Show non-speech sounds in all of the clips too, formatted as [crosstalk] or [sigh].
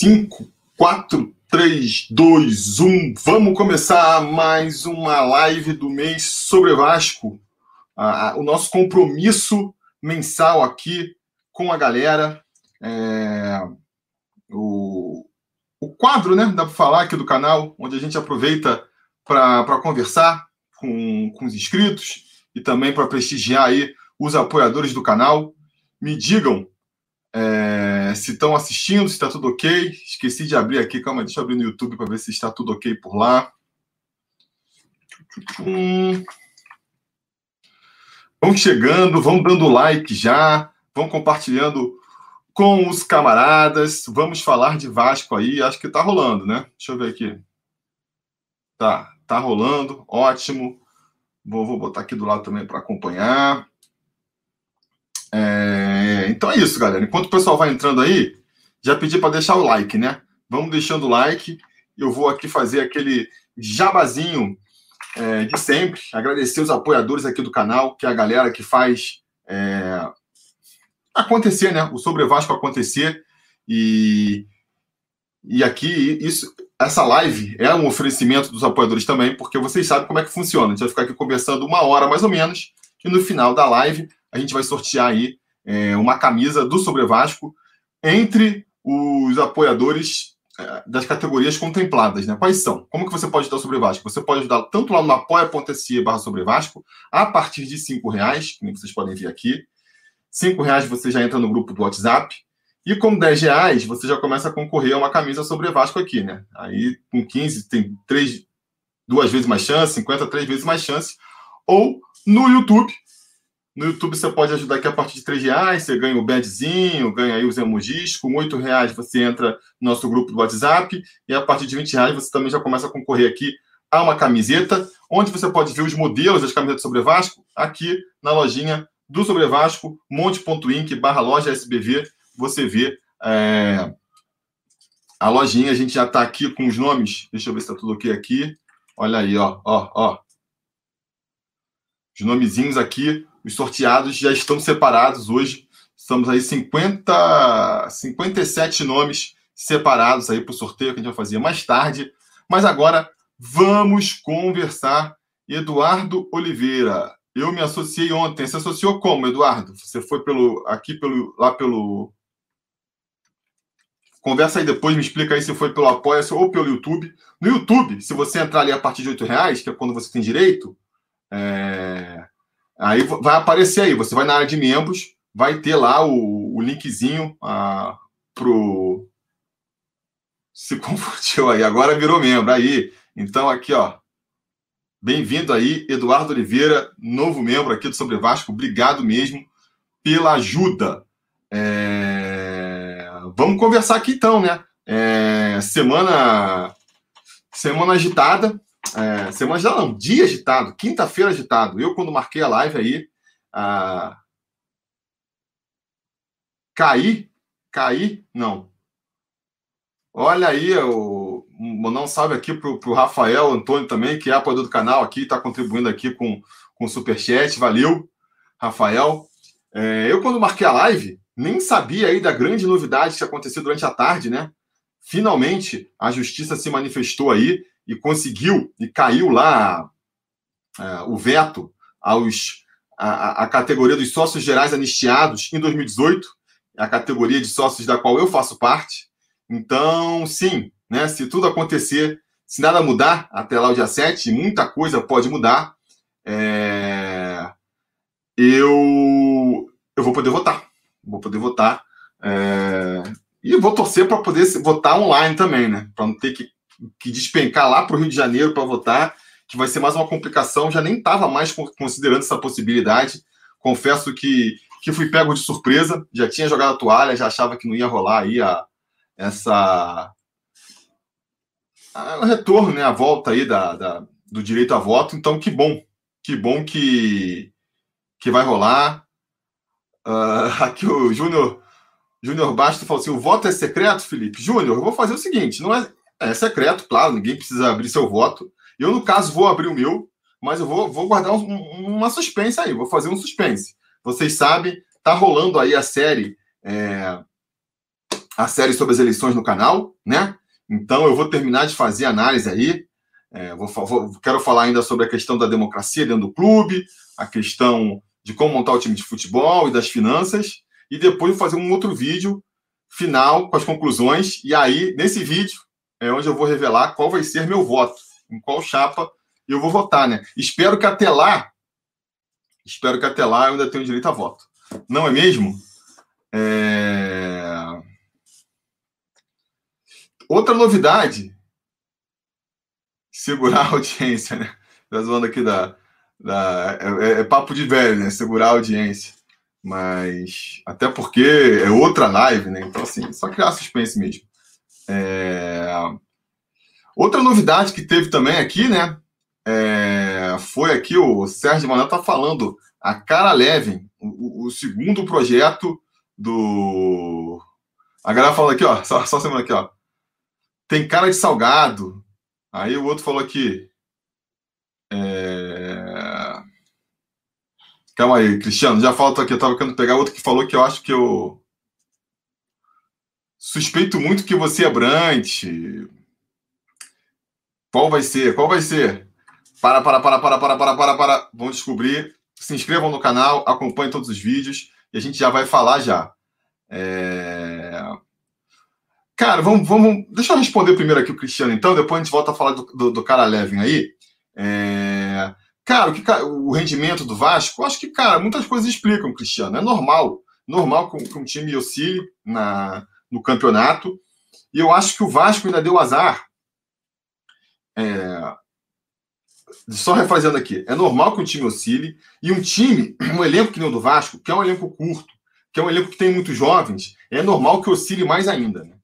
5, 4, 3, 2, 1. Vamos começar mais uma live do mês sobre Vasco. Ah, o nosso compromisso mensal aqui com a galera. É, o, o quadro, né? Dá para falar aqui do canal, onde a gente aproveita para conversar com, com os inscritos e também para prestigiar aí os apoiadores do canal. Me digam é, se estão assistindo, se está tudo ok. Esqueci de abrir aqui, calma, deixa eu abrir no YouTube para ver se está tudo ok por lá. Vão chegando, vão dando like já, vão compartilhando com os camaradas. Vamos falar de Vasco aí, acho que está rolando, né? Deixa eu ver aqui. Tá, tá rolando, ótimo. Vou, vou botar aqui do lado também para acompanhar. É, então é isso, galera. Enquanto o pessoal vai entrando aí, já pedi para deixar o like, né? Vamos deixando o like. Eu vou aqui fazer aquele jabazinho é, de sempre. Agradecer os apoiadores aqui do canal, que é a galera que faz é, acontecer, né? O Sobre Vasco acontecer. E, e aqui, isso, essa live é um oferecimento dos apoiadores também, porque vocês sabem como é que funciona. A gente vai ficar aqui conversando uma hora mais ou menos, e no final da live a gente vai sortear aí é, uma camisa do Sobre Vasco entre os apoiadores é, das categorias contempladas, né? Quais são? Como que você pode ajudar o Sobre Vasco? Você pode ajudar tanto lá no apoia.se barra Sobre Vasco, a partir de cinco reais, que vocês podem ver aqui. Cinco reais você já entra no grupo do WhatsApp. E com 10 reais, você já começa a concorrer a uma camisa sobre Vasco aqui, né? Aí com 15 tem três, duas vezes mais chance, 50, três vezes mais chance. Ou no YouTube, no YouTube você pode ajudar aqui a partir de 3 reais, você ganha o badzinho, ganha aí os emojis. Com 8 reais você entra no nosso grupo do WhatsApp. E a partir de 20 reais você também já começa a concorrer aqui a uma camiseta, onde você pode ver os modelos das camisetas sobre Vasco aqui na lojinha do Sobre Vasco, monte.inc barra loja SBV. Você vê é, a lojinha, a gente já está aqui com os nomes. Deixa eu ver se está tudo ok aqui. Olha aí, ó, ó, ó. Os nomezinhos aqui os sorteados já estão separados hoje. Estamos aí 50, 57 nomes separados aí para o sorteio que a gente vai fazer mais tarde. Mas agora vamos conversar. Eduardo Oliveira, eu me associei ontem. Você associou como, Eduardo? Você foi pelo aqui pelo lá pelo Conversa aí depois, me explica aí se foi pelo apoia ou pelo YouTube. No YouTube, se você entrar ali a partir de R$ reais, que é quando você tem direito, é... Aí vai aparecer aí, você vai na área de membros, vai ter lá o, o linkzinho ah, pro. Se confundiu aí, agora virou membro. Aí, então aqui, ó. Bem-vindo aí, Eduardo Oliveira, novo membro aqui do Sobre Vasco. Obrigado mesmo pela ajuda. É... Vamos conversar aqui então, né? É... Semana semana agitada, é, semana agitada não, dia agitado, quinta-feira agitado. Eu, quando marquei a live aí, ah, caí, caí, não. Olha aí, eu, mandar um salve aqui pro, pro Rafael Antônio também, que é apoiador do canal aqui, está contribuindo aqui com, com Superchat. Valeu, Rafael. É, eu, quando marquei a live, nem sabia aí da grande novidade que aconteceu durante a tarde, né? Finalmente, a justiça se manifestou aí e conseguiu, e caiu lá é, o veto aos, a, a, categoria dos sócios gerais anistiados em 2018, a categoria de sócios da qual eu faço parte. Então, sim, né, se tudo acontecer, se nada mudar até lá o dia 7, muita coisa pode mudar, é, eu, eu vou poder votar. Vou poder votar. É, e vou torcer para poder votar online também, né? Para não ter que que despencar lá para o Rio de Janeiro para votar, que vai ser mais uma complicação. Já nem estava mais considerando essa possibilidade. Confesso que, que fui pego de surpresa, já tinha jogado a toalha, já achava que não ia rolar aí a, essa. A, o retorno, né? A volta aí da, da, do direito a voto. Então, que bom, que bom que, que vai rolar. Uh, [laughs] aqui o Júnior. Júnior Basto falou assim: o voto é secreto, Felipe? Júnior, eu vou fazer o seguinte: não é, é secreto, claro, ninguém precisa abrir seu voto. Eu, no caso, vou abrir o meu, mas eu vou, vou guardar um, uma suspense aí, vou fazer um suspense. Vocês sabem, tá rolando aí a série. É, a série sobre as eleições no canal, né? Então eu vou terminar de fazer análise aí. É, vou, vou, quero falar ainda sobre a questão da democracia dentro do clube, a questão de como montar o time de futebol e das finanças, e depois vou fazer um outro vídeo final com as conclusões. E aí, nesse vídeo, é onde eu vou revelar qual vai ser meu voto, em qual chapa eu vou votar, né? Espero que até lá, espero que até lá eu ainda tenha direito a voto. Não é mesmo? É... Outra novidade, segurar a audiência, né? Tá zoando aqui da, da é, é, papo de velho, né? Segurar a audiência. Mas até porque é outra live, né? Então, assim, só criar suspense mesmo. É... Outra novidade que teve também aqui, né? É... Foi aqui o Sérgio Manuel tá falando a Cara Levin, o, o, segundo projeto do. A galera falou aqui, ó, só, só semana aqui, ó. Tem cara de salgado. Aí o outro falou aqui. É... Calma aí, Cristiano, já falta aqui. Eu tava querendo pegar outro que falou que eu acho que eu. Suspeito muito que você é Brant. Qual vai ser? Qual vai ser? Para, para, para, para, para, para, para, para. Vamos descobrir. Se inscrevam no canal, acompanhem todos os vídeos e a gente já vai falar já. É... Cara, vamos, vamos. Deixa eu responder primeiro aqui o Cristiano, então, depois a gente volta a falar do, do, do cara Levin aí. É... Cara, o, que, o rendimento do Vasco, acho que, cara, muitas coisas explicam, Cristiano. É normal. Normal que, que um time oscile na, no campeonato. E eu acho que o Vasco ainda deu azar. É, só refazendo aqui, é normal que um time oscile. E um time, um elenco que nem o do Vasco, que é um elenco curto, que é um elenco que tem muitos jovens, é normal que oscile mais ainda. Né?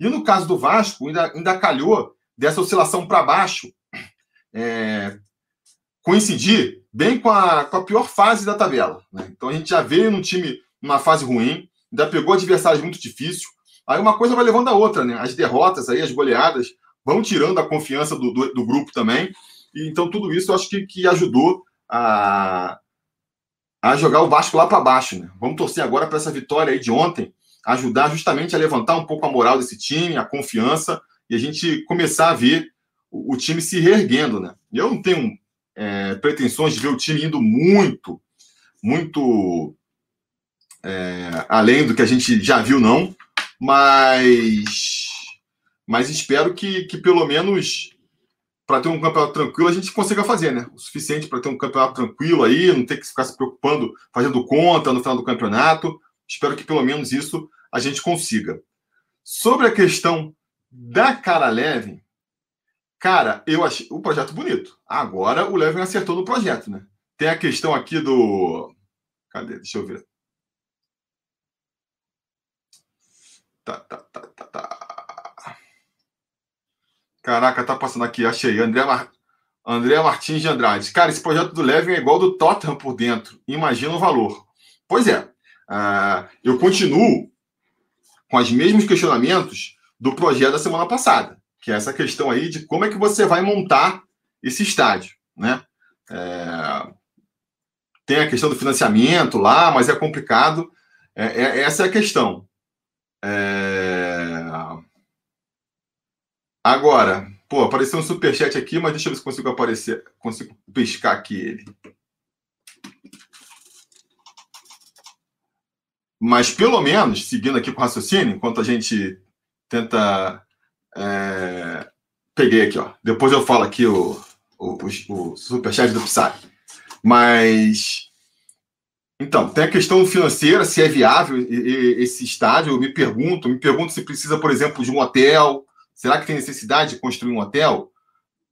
E no caso do Vasco, ainda, ainda calhou dessa oscilação para baixo é, coincidir bem com a, com a pior fase da tabela. Né? Então a gente já veio num time numa fase ruim, ainda pegou adversários muito difíceis. Aí uma coisa vai levando a outra, né? As derrotas aí, as goleadas, vão tirando a confiança do, do, do grupo também. E, então tudo isso eu acho que, que ajudou a, a jogar o Vasco lá para baixo. Né? Vamos torcer agora para essa vitória aí de ontem ajudar justamente a levantar um pouco a moral desse time, a confiança e a gente começar a ver o, o time se reerguendo. Né? Eu não tenho é, pretensões de ver o time indo muito, muito é, além do que a gente já viu, não, mas, mas espero que, que pelo menos para ter um campeonato tranquilo a gente consiga fazer, né? O suficiente para ter um campeonato tranquilo aí, não ter que ficar se preocupando, fazendo conta no final do campeonato. Espero que pelo menos isso a gente consiga. Sobre a questão da cara leve, Cara, eu achei o projeto bonito. Agora o Levin acertou no projeto, né? Tem a questão aqui do. Cadê? Deixa eu ver. Tá, tá, tá, tá, tá. Caraca, tá passando aqui, achei. André, Mar... André Martins de Andrade. Cara, esse projeto do Levin é igual do Tottenham por dentro. Imagina o valor. Pois é. Uh, eu continuo com os mesmos questionamentos do projeto da semana passada que é essa questão aí de como é que você vai montar esse estádio, né? É... Tem a questão do financiamento lá, mas é complicado. É, é, essa é a questão. É... Agora, pô, apareceu um superchat aqui, mas deixa eu ver se consigo aparecer, consigo pescar aqui ele. Mas pelo menos, seguindo aqui com o raciocínio, enquanto a gente tenta é... Peguei aqui, ó. Depois eu falo aqui o, o, o, o superchat do Psy. Mas. Então, tem a questão financeira, se é viável esse estádio. Eu me pergunto, me pergunto se precisa, por exemplo, de um hotel. Será que tem necessidade de construir um hotel?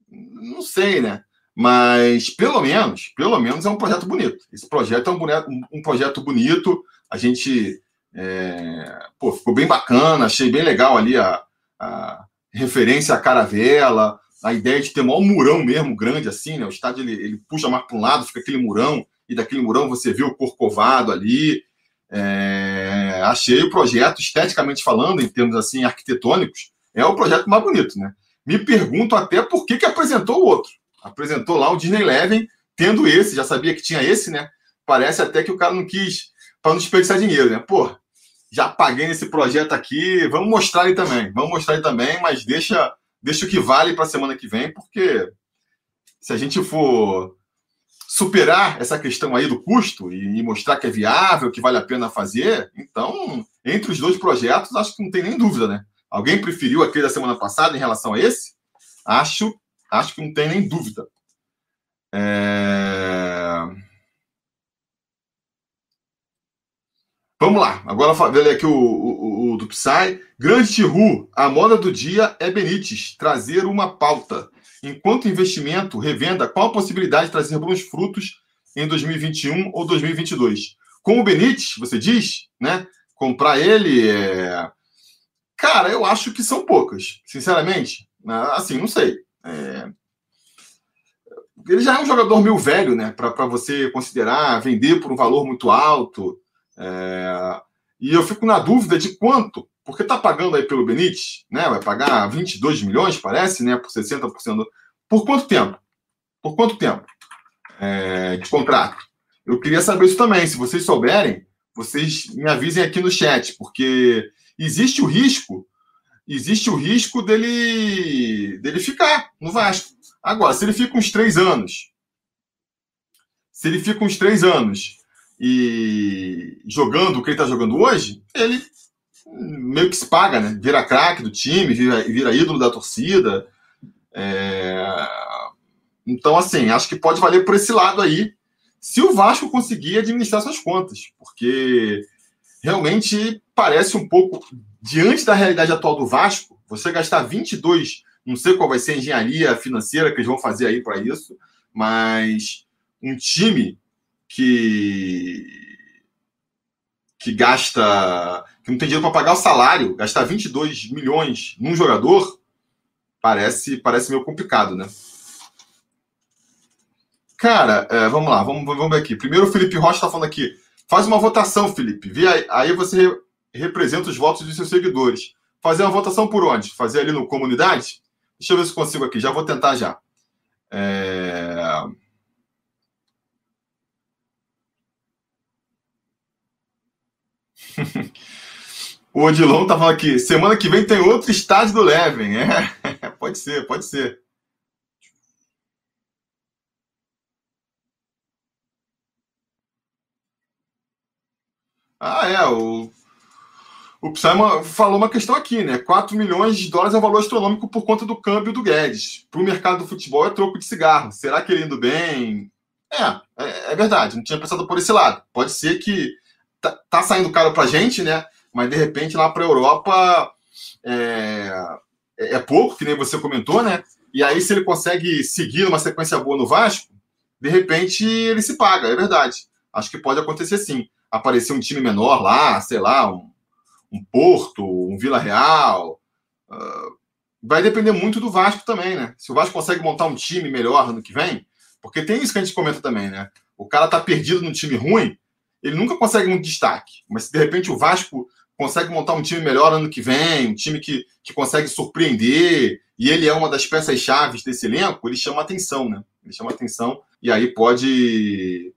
Não sei, né? Mas pelo menos, pelo menos é um projeto bonito. Esse projeto é um, boneco, um projeto bonito. A gente é, pô, ficou bem bacana, achei bem legal ali a, a, referência à caravela, a ideia de ter um murão mesmo, grande assim, né? O estádio ele, ele puxa mais para um lado, fica aquele murão, e daquele murão você vê o corcovado ali. É... Achei o projeto, esteticamente falando, em termos assim arquitetônicos, é o projeto mais bonito, né? Me pergunto até por que, que apresentou o outro. Apresentou lá o Disney Eleven, tendo esse, já sabia que tinha esse, né? Parece até que o cara não quis, para não desperdiçar dinheiro, né? Pô, já paguei nesse projeto aqui. Vamos mostrar ele também. Vamos mostrar ele também, mas deixa, deixa o que vale para a semana que vem, porque se a gente for superar essa questão aí do custo e, mostrar que é viável, que vale a pena fazer, então, entre os dois projetos, acho que não tem nem dúvida, né? Alguém preferiu aquele da semana passada em relação a esse? Acho, acho que não tem nem dúvida. É... Vamos lá, agora ver aqui o, o, o, do Psy. Grande Tihu, a moda do dia é Benítez, trazer uma pauta. Enquanto investimento, revenda, qual a possibilidade de trazer bons frutos em 2021 ou 2022? Com o Benítez, você diz, né? Comprar ele é... Cara, eu acho que são poucas, sinceramente. Né? Assim, não sei. É... Ele já é um jogador meio velho, né? Para você considerar vender por um valor muito alto. É... E eu fico na dúvida de quanto, porque está pagando aí pelo Benítez, né? Vai pagar 22 milhões, parece, né? Por 60%. Do... Por quanto tempo? Por quanto tempo é... de contrato? Eu queria saber isso também. Se vocês souberem, vocês me avisem aqui no chat, porque existe o risco, existe o risco dele, dele ficar no Vasco. Agora, se ele fica uns três anos, se ele fica uns três anos e jogando o que ele está jogando hoje, ele meio que se paga, né? Vira craque do time, vira, vira ídolo da torcida. É... Então, assim, acho que pode valer por esse lado aí, se o Vasco conseguir administrar suas contas, porque realmente parece um pouco, diante da realidade atual do Vasco, você gastar 22, não sei qual vai ser a engenharia financeira que eles vão fazer aí para isso, mas um time que que gasta, que não tem dinheiro para pagar o salário, gastar 22 milhões num jogador, parece, parece meio complicado, né? Cara, é, vamos lá, vamos, vamos ver aqui. Primeiro o Felipe Rocha está falando aqui. Faz uma votação, Felipe. Vê aí, aí você re, representa os votos dos seus seguidores. Fazer uma votação por onde? Fazer ali no comunidade? Deixa eu ver se consigo aqui. Já vou tentar já. É... [laughs] o Odilon tá falando aqui, semana que vem tem outro estádio do Leven. É, [laughs] pode ser, pode ser. Ah, é, o, o Psyma falou uma questão aqui, né? 4 milhões de dólares é um valor astronômico por conta do câmbio do Guedes. Para o mercado do futebol é troco de cigarro. Será que ele indo bem? É, é, é verdade, não tinha pensado por esse lado. Pode ser que tá, tá saindo caro para a gente, né? Mas de repente lá para a Europa é, é, é, pouco, que nem você comentou, né? E aí, se ele consegue seguir uma sequência boa no Vasco, de repente ele se paga, é verdade. Acho que pode acontecer sim. Aparecer um time menor lá, sei lá, um, um Porto, um Vila Real. Uh, vai depender muito do Vasco também, né? Se o Vasco consegue montar um time melhor no que vem, porque tem isso que a gente comenta também, né? O cara tá perdido num time ruim, ele nunca consegue muito destaque. Mas se de repente o Vasco consegue montar um time melhor ano que vem, um time que, que consegue surpreender, e ele é uma das peças chaves desse elenco, ele chama atenção, né? Ele chama atenção e aí pode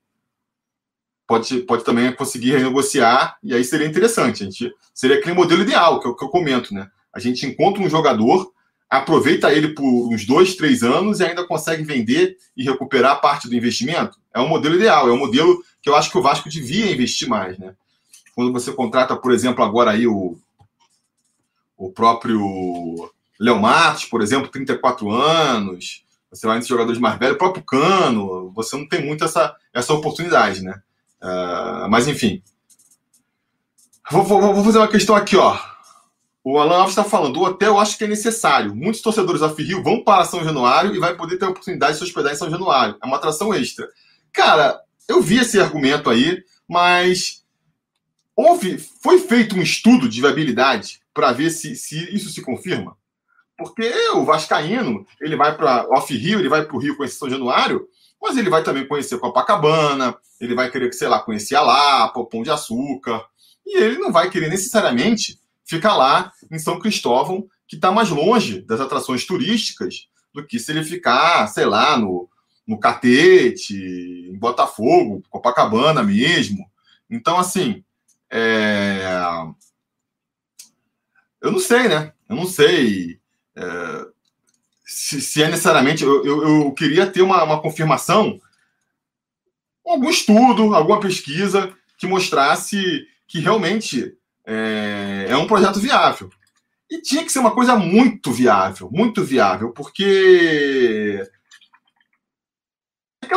pode, pode também conseguir renegociar, e aí seria interessante. A gente, seria aquele modelo ideal que eu, que eu comento, né? A gente encontra um jogador, aproveita ele por uns dois, três anos e ainda consegue vender e recuperar parte do investimento. É um modelo ideal, é um modelo que eu acho que o Vasco devia investir mais, né? Quando você contrata, por exemplo, agora aí o, o próprio Léo Matos, por exemplo, 34 anos, você vai nesses jogadores mais velhos, o próprio Cano, você não tem muito essa, essa oportunidade, né? Uh, mas enfim. Vou, vou, vou, fazer uma questão aqui, ó. O Alan Alves está falando, o hotel acho que é necessário. Muitos torcedores da Rio vão para São Januário e vai poder ter a oportunidade de se hospedar em São Januário. É uma atração extra. Cara, eu vi esse argumento aí, mas houve, foi feito um estudo de viabilidade para ver se, se isso se confirma? Porque o Vascaíno, ele vai para off-Rio, ele vai para o Rio conhecer São Januário, mas ele vai também conhecer Copacabana, ele vai querer, sei lá, conhecer a Lapa, o Pão de Açúcar, e ele não vai querer necessariamente ficar lá em São Cristóvão, que está mais longe das atrações turísticas do que se ele ficar, sei lá, no, no Catete, em Botafogo, Copacabana mesmo. Então, assim, é... eu não sei, né? Eu não sei é, se, se, é necessariamente. Eu, eu, eu queria ter uma, uma, confirmação, algum estudo, alguma pesquisa que mostrasse que realmente é, é um projeto viável. E tinha que ser uma coisa muito viável, muito viável, porque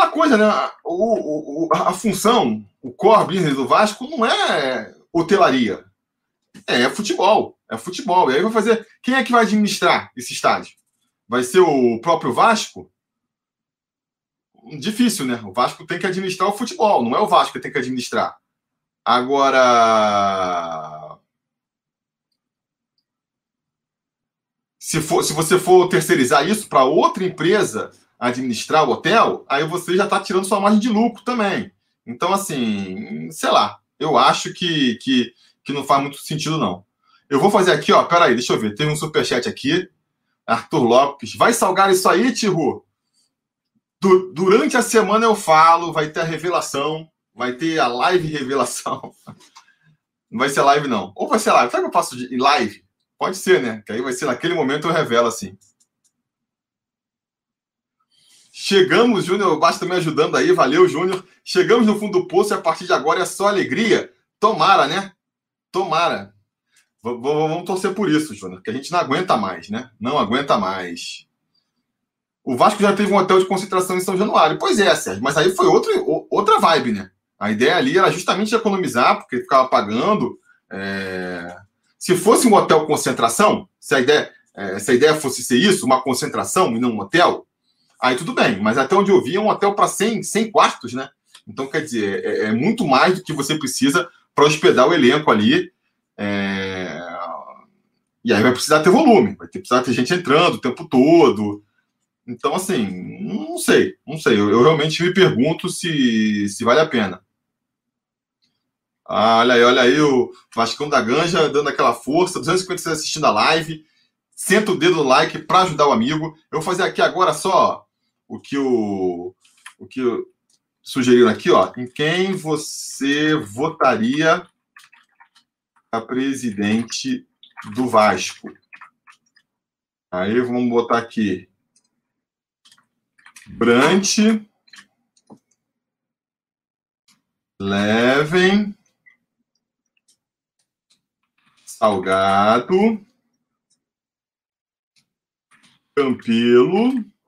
coisa, né? O, o, a função, o core business do Vasco não é hotelaria, é futebol, é futebol. E aí vai fazer. Quem é que vai administrar esse estádio? Vai ser o próprio Vasco? Difícil, né? O Vasco tem que administrar o futebol, não é o Vasco que tem que administrar. Agora. Se, for, se você for terceirizar isso para outra empresa administrar o hotel, aí você já está tirando sua margem de lucro também. Então, assim, sei lá, eu acho que, que, que não faz muito sentido, não. Eu vou fazer aqui, ó, peraí, deixa eu ver, tem um superchat aqui, Arthur Lopes, vai salgar isso aí, Tiru? Du durante a semana eu falo, vai ter a revelação, vai ter a live [laughs] revelação. Não vai ser live, não. Ou vai ser live. Será que eu faço de live? Pode ser, né? Que aí vai ser naquele momento eu revelo assim. Chegamos, Júnior, basta me ajudando aí, valeu, Júnior. Chegamos no fundo do poço e a partir de agora é só alegria. Tomara, né? Tomara. V vamos torcer por isso, Júnior, que a gente não aguenta mais, né? Não aguenta mais. O Vasco já teve um hotel de concentração em São Januário. Pois é, Sérgio, mas aí foi outro, outra vibe, né? A ideia ali era justamente economizar, porque ficava pagando. É... Se fosse um hotel concentração, se a ideia, é, se a ideia fosse ser isso, uma concentração e não um hotel, aí tudo bem. Mas até onde eu vi, é um hotel para 100, 100 quartos, né? Então, quer dizer, é, é, muito mais do que você precisa para hospedar o elenco ali. É... E aí vai precisar ter volume, vai ter, precisar ter gente entrando o tempo todo. Então, assim, não sei, não sei. Eu, eu realmente me pergunto se, se vale a pena. Ah, olha aí, olha aí o Vascão da Ganja dando aquela força, 256 assistindo a live. Senta o dedo no like para ajudar o amigo. Eu vou fazer aqui agora só o que o, o que sugeriram aqui, ó. Em quem você votaria a presidente do Vasco? Aí vamos botar aqui. Brant. Levem. Salgado. Campelo.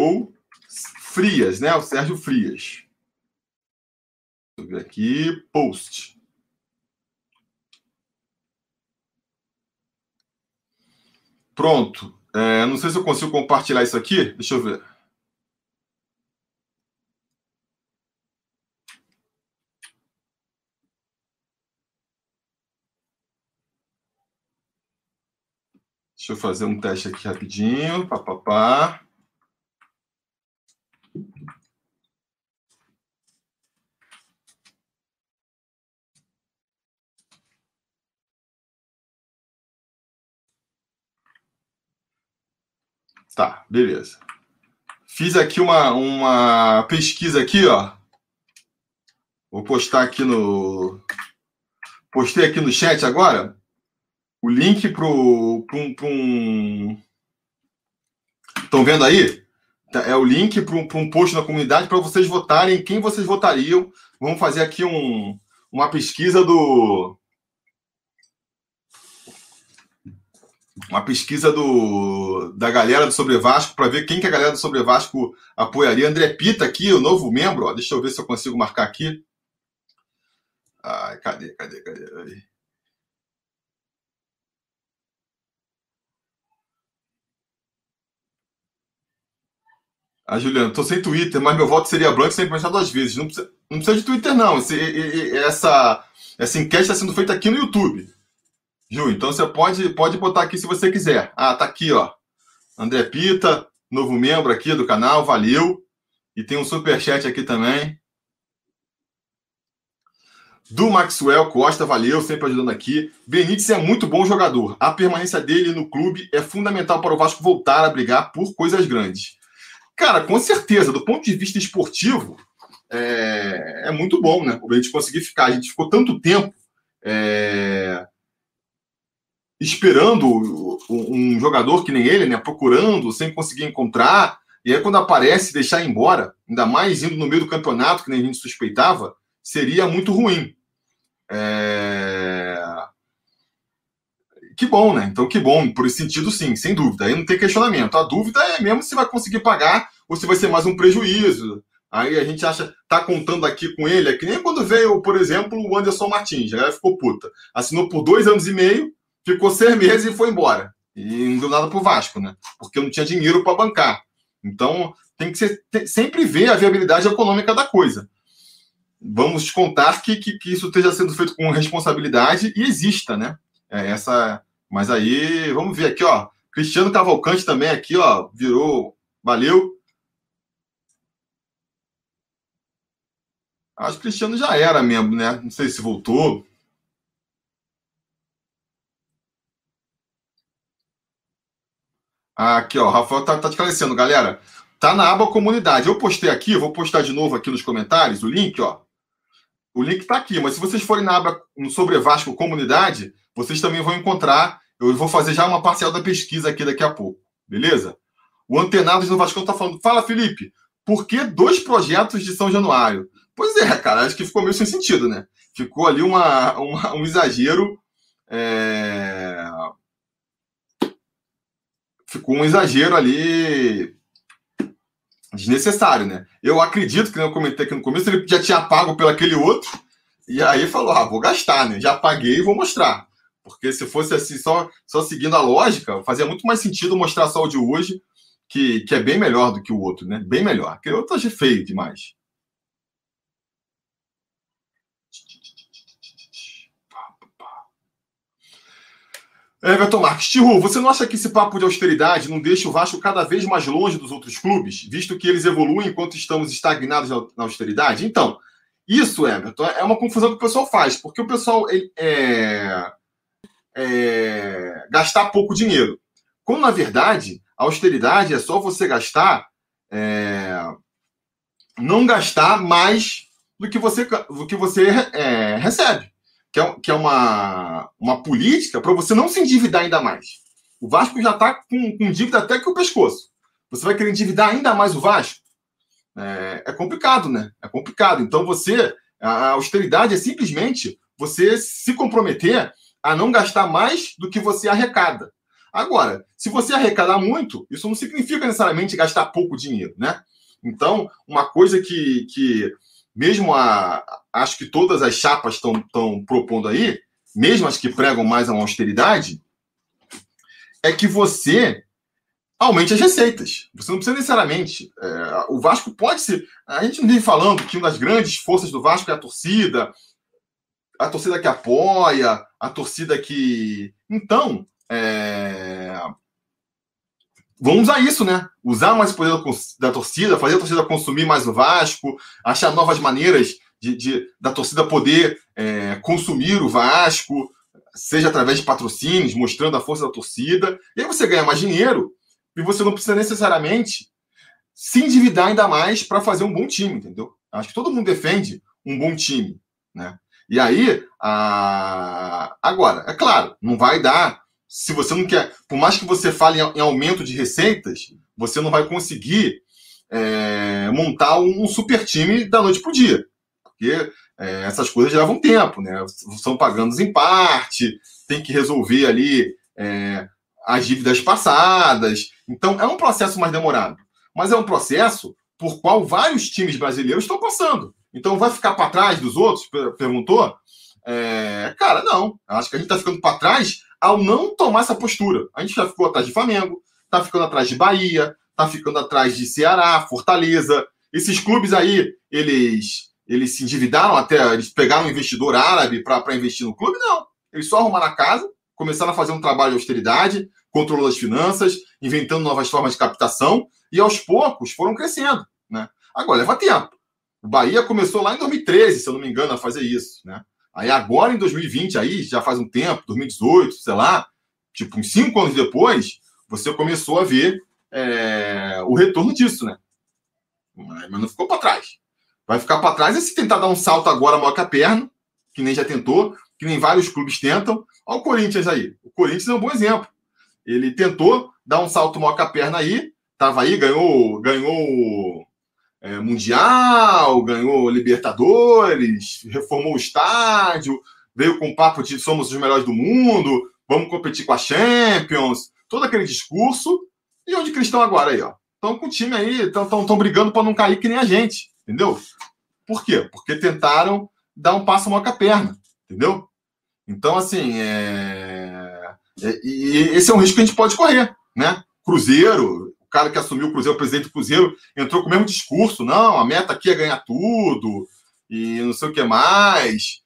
Ou Frias, né? O Sérgio Frias. Deixa eu ver aqui. Post. Pronto. É, não sei se eu consigo compartilhar isso aqui. Deixa eu ver. Deixa eu fazer um teste aqui rapidinho. Pá, pá, pá. Tá, beleza. Fiz aqui uma, uma pesquisa aqui, ó. Vou postar aqui no. Postei aqui no chat agora o link para um. Estão vendo aí? Tá, é o link para um, um post na comunidade para vocês votarem quem vocês votariam. Vamos fazer aqui um, uma pesquisa do. Uma pesquisa do, da galera do Sobre Vasco para ver quem que a galera do Sobre Vasco apoiaria. André Pita aqui, o novo membro. Ó, deixa eu ver se eu consigo marcar aqui. Ai, cadê, cadê, cadê? Ah, Juliana, tô sem Twitter, mas meu voto seria branco sem pensar duas vezes. Não precisa, não precisa de Twitter, não. Esse, essa, essa enquete está sendo feita aqui no YouTube. Ju, então você pode, pode botar aqui se você quiser. Ah, tá aqui, ó. André Pita, novo membro aqui do canal, valeu. E tem um superchat aqui também. Do Maxwell Costa, valeu, sempre ajudando aqui. Benítez é muito bom jogador. A permanência dele no clube é fundamental para o Vasco voltar a brigar por coisas grandes. Cara, com certeza, do ponto de vista esportivo, é, é muito bom, né? A gente conseguir ficar. A gente ficou tanto tempo é, esperando um jogador que nem ele, né? Procurando, sem conseguir encontrar. E aí, quando aparece, deixar embora, ainda mais indo no meio do campeonato, que nem a gente suspeitava, seria muito ruim. É... Que bom, né? Então, que bom, por esse sentido, sim, sem dúvida. Aí não tem questionamento. A dúvida é mesmo se vai conseguir pagar ou se vai ser mais um prejuízo. Aí a gente acha, tá contando aqui com ele, é que nem quando veio, por exemplo, o Anderson Martins, já ficou puta. Assinou por dois anos e meio, ficou seis meses e foi embora. E não deu nada pro Vasco, né? Porque não tinha dinheiro para bancar. Então, tem que ser, tem, sempre ver a viabilidade econômica da coisa. Vamos contar que, que, que, isso esteja sendo feito com responsabilidade e exista, né? É essa. Mas aí, vamos ver aqui, ó. Cristiano Cavalcante também aqui, ó, virou. Valeu. Acho que Cristiano já era mesmo, né? Não sei se voltou. Aqui, ó, o Rafael tá, tá esclarecendo, galera. Tá na aba comunidade. Eu postei aqui, vou postar de novo aqui nos comentários o link, ó. O link tá aqui, mas se vocês forem na aba sobre Vasco comunidade, vocês também vão encontrar. Eu vou fazer já uma parcial da pesquisa aqui daqui a pouco, beleza? O Antenados no Vasco tá falando. Fala, Felipe, por que dois projetos de São Januário? Pois é, cara, acho que ficou meio sem sentido, né? Ficou ali uma, uma um exagero. É ficou um exagero ali desnecessário, né? Eu acredito que eu comentei aqui no começo, ele já tinha pago pelo aquele outro, e aí falou: ah, vou gastar, né? Já paguei e vou mostrar. Porque se fosse assim, só, só seguindo a lógica, fazia muito mais sentido mostrar só o de hoje, que, que é bem melhor do que o outro, né? Bem melhor. Aquele outro achei feio demais. Everton Marques, Tiru, você não acha que esse papo de austeridade não deixa o Vasco cada vez mais longe dos outros clubes, visto que eles evoluem enquanto estamos estagnados na austeridade? Então, isso, Everton, é uma confusão que o pessoal faz, porque o pessoal é, é, gastar pouco dinheiro. Quando, na verdade, a austeridade é só você gastar, é, não gastar mais do que você, do que você é, recebe que é, que é uma, uma política para você não se endividar ainda mais. O Vasco já está com, com dívida até que o pescoço. Você vai querer endividar ainda mais o Vasco? É, é complicado, né? É complicado. Então você, a austeridade é simplesmente você se comprometer a não gastar mais do que você arrecada. Agora, se você arrecadar muito, isso não significa necessariamente gastar pouco dinheiro, né? Então, uma coisa que, que mesmo a, acho que todas as chapas estão propondo aí, mesmo as que pregam mais a austeridade, é que você aumente as receitas. Você não precisa necessariamente. É, o Vasco pode ser. A gente não vem falando que uma das grandes forças do Vasco é a torcida, a torcida que apoia, a torcida que. Então, é, vamos usar isso, né? Usar mais o poder da torcida, fazer a torcida consumir mais o Vasco, achar novas maneiras de, de da torcida poder é, consumir o Vasco, seja através de patrocínios, mostrando a força da torcida. E aí você ganha mais dinheiro e você não precisa necessariamente se endividar ainda mais para fazer um bom time, entendeu? Acho que todo mundo defende um bom time, né? E aí, a... agora, é claro, não vai dar se você não quer, por mais que você fale em aumento de receitas, você não vai conseguir é, montar um super time da noite para o dia. Porque é, essas coisas levam tempo, né? São pagando em parte, tem que resolver ali é, as dívidas passadas. Então, é um processo mais demorado. Mas é um processo por qual vários times brasileiros estão passando. Então, vai ficar para trás dos outros? Perguntou. É, cara, não. Acho que a gente está ficando para trás ao não tomar essa postura. A gente já ficou atrás de Flamengo, tá ficando atrás de Bahia, tá ficando atrás de Ceará, Fortaleza. Esses clubes aí, eles eles se endividaram até, eles pegaram um investidor árabe para investir no clube? Não. Eles só arrumaram a casa, começaram a fazer um trabalho de austeridade, controlando as finanças, inventando novas formas de captação e aos poucos foram crescendo, né? Agora leva tempo. O Bahia começou lá em 2013, se eu não me engano, a fazer isso, né? Aí agora, em 2020, aí, já faz um tempo, 2018, sei lá, tipo, uns cinco anos depois, você começou a ver é, o retorno disso, né? Mas, não ficou para trás. Vai ficar para trás é se tentar dar um salto agora maior que a perna, que nem já tentou, que nem vários clubes tentam. Olha o Corinthians aí. O Corinthians é um bom exemplo. Ele tentou dar um salto maior com a perna aí, tava aí, ganhou, ganhou é, Mundial, ganhou Libertadores, reformou o estádio, veio com o papo de somos os melhores do mundo, vamos competir com a Champions, todo aquele discurso. E onde que estão agora aí, ó? Estão com o time aí, estão brigando para não cair que nem a gente, entendeu? Por quê? Porque tentaram dar um passo maior com a perna, entendeu? Então, assim, é... é... e esse é um risco que a gente pode correr, né? Cruzeiro, cara que assumiu o Cruzeiro, o presidente do Cruzeiro, entrou com o mesmo discurso, não, a meta aqui é ganhar tudo, e não sei o que mais.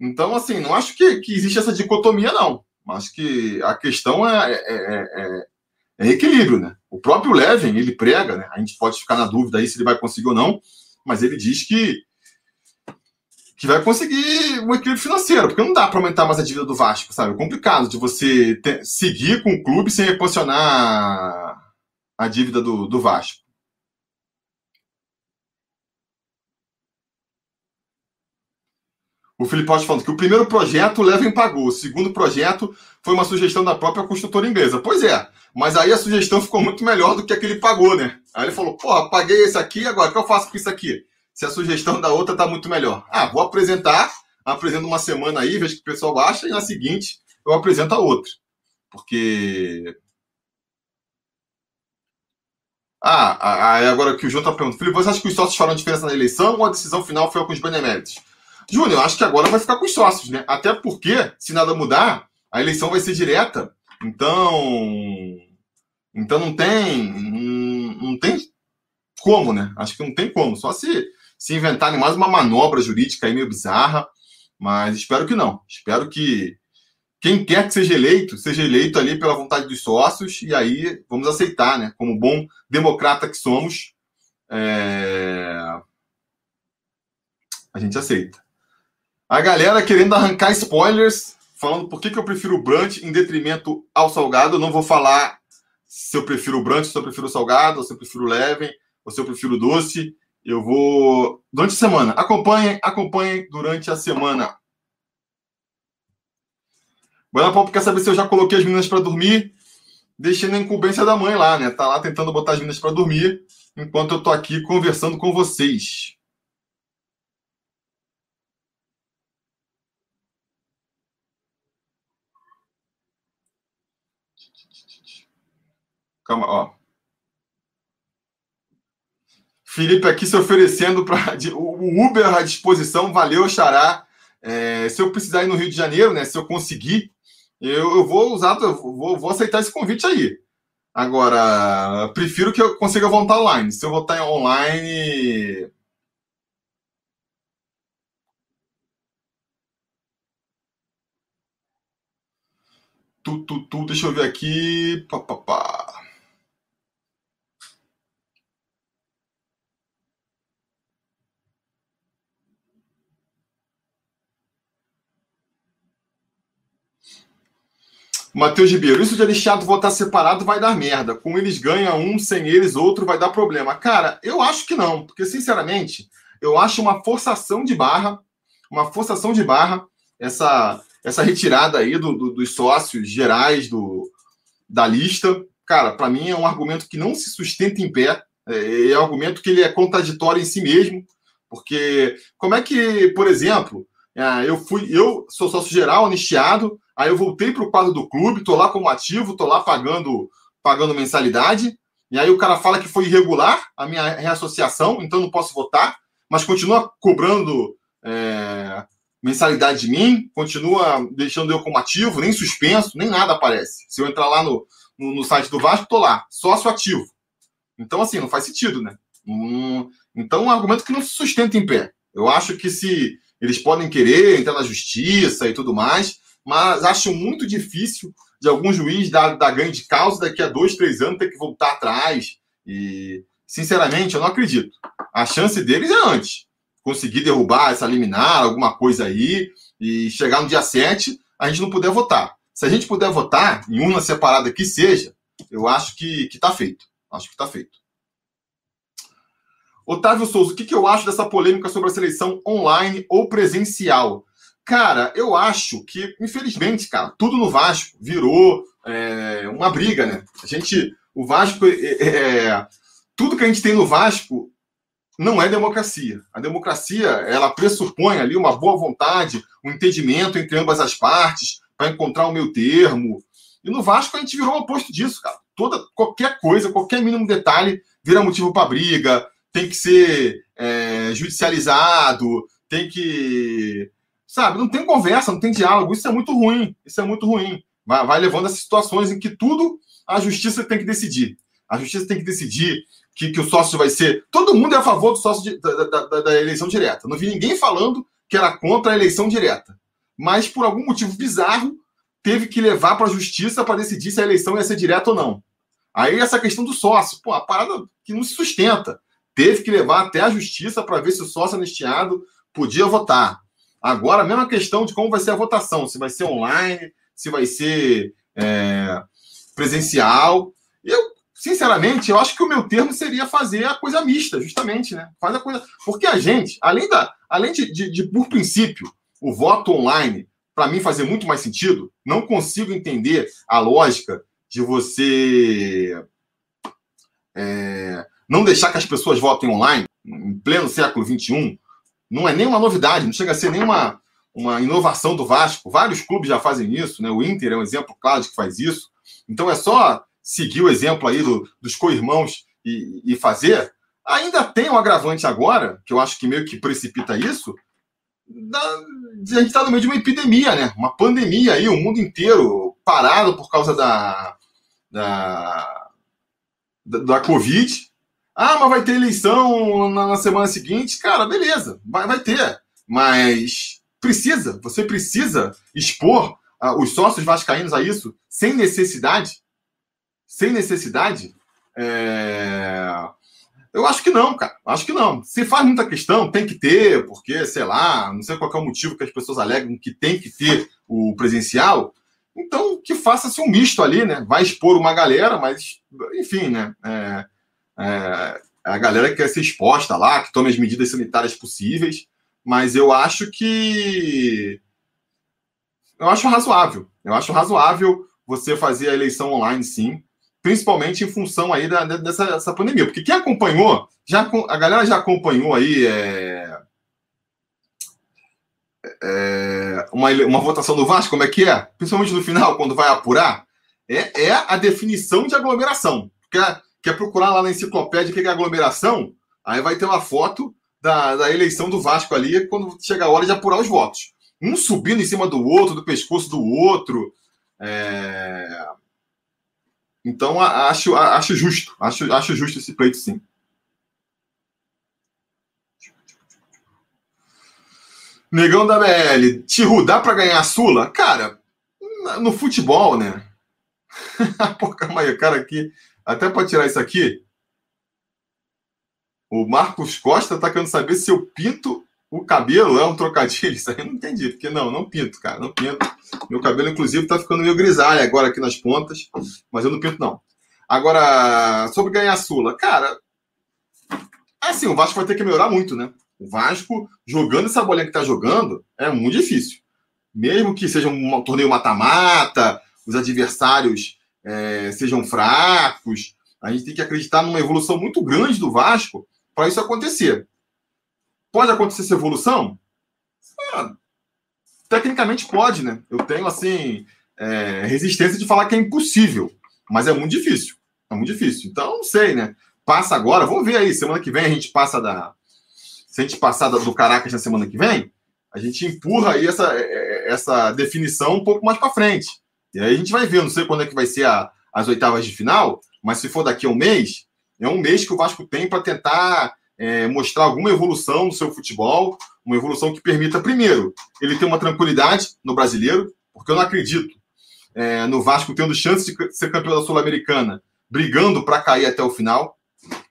Então, assim, não acho que, que existe essa dicotomia, não. Acho que a questão é, é, é, é equilíbrio, né? O próprio Levin, ele prega, né? A gente pode ficar na dúvida aí se ele vai conseguir ou não, mas ele diz que que vai conseguir um equilíbrio financeiro, porque não dá para aumentar mais a dívida do Vasco, sabe? É complicado de você ter, seguir com o clube sem equacionar a dívida do, do Vasco. O Felipe Rocha falando que o primeiro projeto o Levin pagou, o segundo projeto foi uma sugestão da própria construtora inglesa. Pois é, mas aí a sugestão ficou muito melhor do que a que ele pagou, né? Aí ele falou: porra, paguei esse aqui, agora o que eu faço com isso aqui? Se a sugestão da outra tá muito melhor. Ah, vou apresentar, apresento uma semana aí, vejo que o pessoal acha, e na seguinte eu apresento a outra. Porque. Ah, aí agora que o João tá perguntando, Felipe, você acha que os sócios farão diferença na eleição ou a decisão final foi com os beneméritos? Júnior, eu acho que agora vai ficar com os sócios, né? Até porque, se nada mudar, a eleição vai ser direta. Então. Então não tem. Não, não tem como, né? Acho que não tem como. Só se, se inventarem mais uma manobra jurídica aí meio bizarra. Mas espero que não. Espero que quem quer que seja eleito, seja eleito ali pela vontade dos sócios, e aí vamos aceitar, né? Como bom democrata que somos, é... a gente aceita. A galera querendo arrancar spoilers, falando por que, que eu prefiro o brunch em detrimento ao salgado. Eu não vou falar se eu prefiro o brunch, se eu prefiro o salgado, se eu prefiro o leve, ou se eu prefiro o doce. Eu vou durante a semana. Acompanhem, acompanhem durante a semana. Buena Pop quer saber se eu já coloquei as meninas para dormir. Deixei na incumbência da mãe lá, né? Tá lá tentando botar as meninas para dormir, enquanto eu tô aqui conversando com vocês. Calma, ó. Felipe aqui se oferecendo para o Uber à disposição. Valeu, Xará. É, se eu precisar ir no Rio de Janeiro, né? Se eu conseguir, eu, eu vou usar, eu vou, vou aceitar esse convite aí. Agora, prefiro que eu consiga voltar online. Se eu voltar online, Tu, tu, tu, deixa eu ver aqui. Pá, pá, pá. Matheus Ribeiro, isso de Alexandre votar separado vai dar merda. Com eles ganha um, sem eles outro vai dar problema. Cara, eu acho que não, porque sinceramente, eu acho uma forçação de barra, uma forçação de barra essa essa retirada aí do, do, dos sócios gerais do, da lista. Cara, para mim é um argumento que não se sustenta em pé. É, é um argumento que ele é contraditório em si mesmo, porque como é que, por exemplo, é, eu fui, eu sou sócio geral, anistiado, Aí eu voltei para o quadro do clube, tô lá como ativo, tô lá pagando, pagando mensalidade. E aí o cara fala que foi irregular a minha reassociação, então não posso votar, mas continua cobrando é, mensalidade de mim, continua deixando eu como ativo, nem suspenso, nem nada aparece. Se eu entrar lá no, no, no site do Vasco, tô lá, sócio ativo. Então, assim, não faz sentido, né? então, é um argumento que não se sustenta em pé. Eu acho que se eles podem querer entrar na justiça e tudo mais, mas acho muito difícil de algum juiz dar ganho de causa daqui a dois, três anos ter que voltar atrás. E, sinceramente, eu não acredito. A chance deles é antes. Conseguir derrubar essa liminar, alguma coisa aí, e chegar no dia 7, a gente não puder votar. Se a gente puder votar em uma separada que seja, eu acho que, que tá feito. Acho que tá feito. Otávio Souza, o que, que eu acho dessa polêmica sobre a seleção online ou presencial? Cara, eu acho que, infelizmente, cara, tudo no Vasco virou é, uma briga, né? A gente, o Vasco, é, é, é, tudo que a gente tem no Vasco não é democracia. A democracia, ela pressupõe ali uma boa vontade, um entendimento entre ambas as partes para encontrar o meu termo. E no Vasco a gente virou o oposto disso, cara. Toda, qualquer coisa, qualquer mínimo detalhe vira motivo para briga, tem que ser é, judicializado, tem que Sabe? Não tem conversa, não tem diálogo. Isso é muito ruim. Isso é muito ruim. Vai, vai levando a situações em que tudo a justiça tem que decidir. A justiça tem que decidir que, que o sócio vai ser. Todo mundo é a favor do sócio de, da, da, da, eleição direta. Não vi ninguém falando que era contra a eleição direta. Mas, por algum motivo bizarro, teve que levar para a justiça para decidir se a eleição ia ser direta ou não. Aí essa questão do sócio, pô, a parada que não se sustenta. Teve que levar até a justiça para ver se o sócio anistiado podia votar. Agora, a mesma questão de como vai ser a votação, se vai ser online, se vai ser é, presencial. Eu, sinceramente, eu acho que o meu termo seria fazer a coisa mista, justamente, né? Faz a coisa. Porque a gente, além, da, além de, de, de por princípio, o voto online, para mim, fazer muito mais sentido, não consigo entender a lógica de você é, não deixar que as pessoas votem online, em pleno século XXI, não é nenhuma novidade, não chega a ser nenhuma uma inovação do Vasco. Vários clubes já fazem isso, né? O Inter é um exemplo claro de que faz isso. Então é só seguir o exemplo aí do, dos co-irmãos e, e, fazer. Ainda tem um agravante agora, que eu acho que meio que precipita isso, da, a gente está no meio de uma epidemia, né? Uma pandemia aí, o mundo inteiro parado por causa da, da, da, da Covid. Ah, mas vai ter eleição na, na semana seguinte. Cara, beleza, vai, vai ter. Mas precisa, você precisa expor uh, os sócios vascaínos a isso sem necessidade? Sem necessidade? É... Eu acho que não, cara. Acho que não. Se faz muita questão, tem que ter, porque, sei lá, não sei qual é o motivo que as pessoas alegam que tem que ter o presencial. Então, que faça-se um misto ali, né? Vai expor uma galera, mas, enfim, né? É é, a galera quer ser exposta lá, que tome as medidas sanitárias possíveis, mas eu acho que. Eu acho razoável. Eu acho razoável você fazer a eleição online, sim, principalmente em função aí da, dessa, dessa pandemia. Porque quem acompanhou, já, a galera já acompanhou aí é, é, uma, uma votação do Vasco, como é que é? Principalmente no final, quando vai apurar, é, é a definição de aglomeração. Porque quer procurar lá na enciclopédia o que é aglomeração, aí vai ter uma foto da, da eleição do Vasco ali, quando chega a hora de apurar os votos. Um subindo em cima do outro, do pescoço do outro. É... Então, acho, acho justo. Acho, acho justo esse pleito, sim. Negão da BL. Tiru, dá para ganhar a Sula? Cara, no futebol, né? Pô, calma aí, o cara aqui até para tirar isso aqui, o Marcos Costa está querendo saber se eu pinto o cabelo. É um trocadilho? [laughs] Isso aí eu não entendi. Porque não, não pinto, cara. Não pinto. Meu cabelo, inclusive, está ficando meio grisalho agora aqui nas pontas. Mas eu não pinto, não. Agora, sobre ganhar Sula. Cara, assim, o Vasco vai ter que melhorar muito, né? O Vasco, jogando essa bolinha que está jogando, é muito difícil. Mesmo que seja um torneio mata-mata, os adversários é, sejam fracos. A gente tem que acreditar numa evolução muito grande do Vasco para isso acontecer. Pode acontecer essa evolução? Ah, tecnicamente pode, né? Eu tenho, assim, é, resistência de falar que é impossível, mas é muito difícil. É muito difícil. Então, não sei, né? Passa agora, vamos ver aí. Semana que vem a gente passa da. Se a gente passar do Caracas na semana que vem, a gente empurra aí essa, é, é, essa definição um pouco mais para frente. E aí a gente vai ver, não sei quando é que vai ser a, as oitavas de final, mas se for daqui a um mês, é um mês que o Vasco tem para tentar é, mostrar alguma evolução no seu futebol, uma evolução que permita, primeiro, ele ter uma tranquilidade no brasileiro, porque eu não acredito é, no Vasco tendo chance de ser campeão da Sul-Americana, brigando para cair até o final.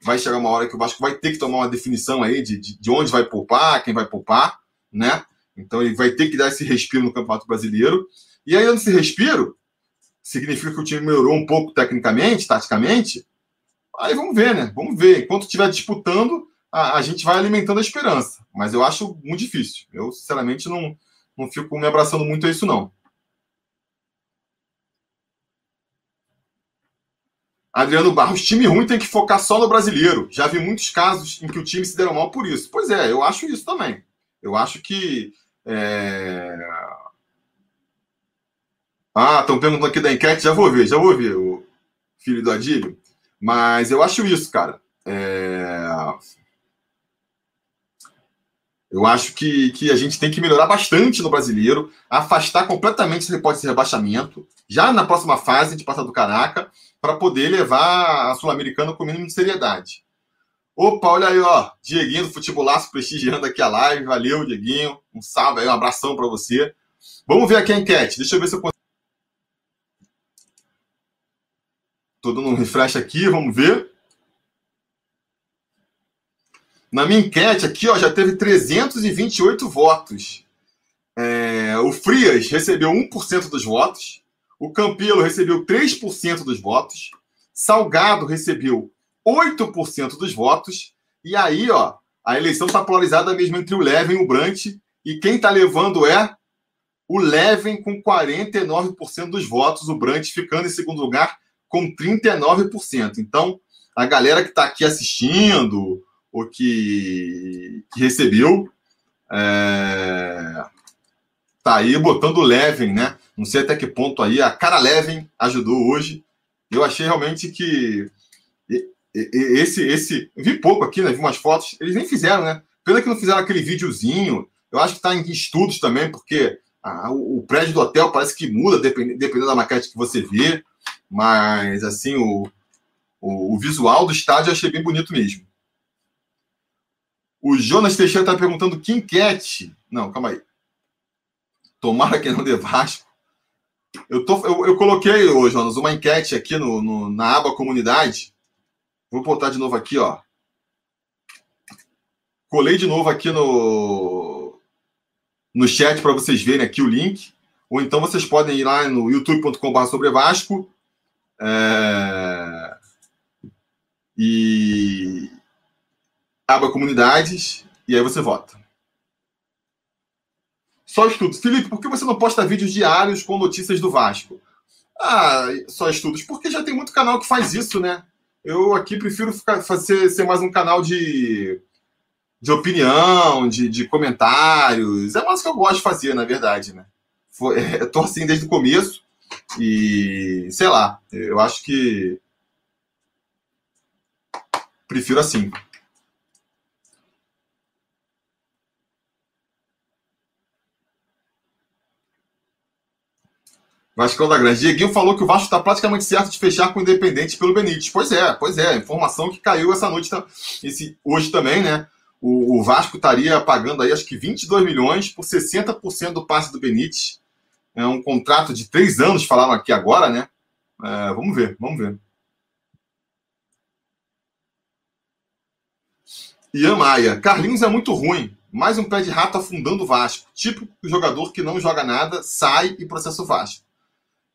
Vai chegar uma hora que o Vasco vai ter que tomar uma definição aí de, de, de onde vai poupar, quem vai poupar, né? Então ele vai ter que dar esse respiro no Campeonato Brasileiro. E aí, esse respiro, significa que o time melhorou um pouco tecnicamente, taticamente. Aí vamos ver, né? Vamos ver. Enquanto estiver disputando, a, a, gente vai alimentando a esperança. Mas eu acho muito difícil. Eu, sinceramente, não, não fico me abraçando muito a isso, não. Adriano Barros, time ruim tem que focar só no brasileiro. Já vi muitos casos em que o time se deram mal por isso. Pois é, eu acho isso também. Eu acho que. É... Ah, estão perguntando aqui da enquete, já vou ver, já vou ver, o filho do Adílio. Mas eu acho isso, cara. É... Eu acho que, que a gente tem que melhorar bastante no brasileiro, afastar completamente esse hipótese de rebaixamento, já na próxima fase de passar do Caraca, para poder levar a Sul-Americana com o mínimo de seriedade. Opa, olha aí, ó, Dieguinho do Futebolaço prestigiando aqui a live. Valeu, Dieguinho. Um salve aí, um abração para você. Vamos ver aqui a enquete. Deixa eu ver se eu consigo. Tô dando um refresh aqui, vamos ver. Na minha enquete aqui, ó, já teve 328 votos. É, o Frias recebeu 1% dos votos. O Campelo recebeu 3% dos votos. Salgado recebeu 8% dos votos. E aí, ó, a eleição está polarizada mesmo entre o Leven e o Brant. E quem está levando é o Leven com 49% dos votos, o Brant ficando em segundo lugar com 39%. Então, a galera que está aqui assistindo, o que, que recebeu. É, tá aí botando o Leven, né? Não sei até que ponto aí a cara Leven ajudou hoje. Eu achei realmente que esse, esse, vi pouco aqui, né? Vi umas fotos. Eles nem fizeram, né? Pena que não fizeram aquele videozinho. Eu acho que está em estudos também, porque a, o, o, prédio do hotel parece que muda dependendo, dependendo da maquete que você vê. Mas assim, o, o, o visual do estádio eu achei bem bonito mesmo. O Jonas Teixeira está perguntando que enquete. Não, calma aí. Tomara que não dê Vasco. Eu, tô, eu, eu coloquei, ô, Jonas, uma enquete aqui no, no, na aba comunidade. Vou botar de novo aqui, ó. Colei de novo aqui no, no chat para vocês verem aqui o link. Ou então vocês podem ir lá no youtube.com.br sobre Vasco. É... E aba comunidades, e aí você vota. Só estudos. Felipe, por que você não posta vídeos diários com notícias do Vasco? Ah, só estudos. Porque já tem muito canal que faz isso, né? Eu aqui prefiro ficar, fazer, ser mais um canal de, de opinião, de, de comentários. É mais que eu gosto de fazer, na verdade, né? Foi, [laughs] é, tô assim desde o começo e sei lá, eu acho que prefiro assim. Vasco da Grande. Dieguinho falou que o Vasco está praticamente certo de fechar com o Independente pelo Benítez. Pois é, pois é. Informação que caiu essa noite, esse, hoje também, né? O, o, Vasco estaria pagando aí acho que 22 milhões por 60% do passe do Benítez. É um contrato de três anos, falaram aqui agora, né? É, vamos ver, vamos ver. Ian Maia. Carlinhos é muito ruim. Mais um pé de rato afundando o Vasco. Tipo jogador que não joga nada, sai e processa o Vasco.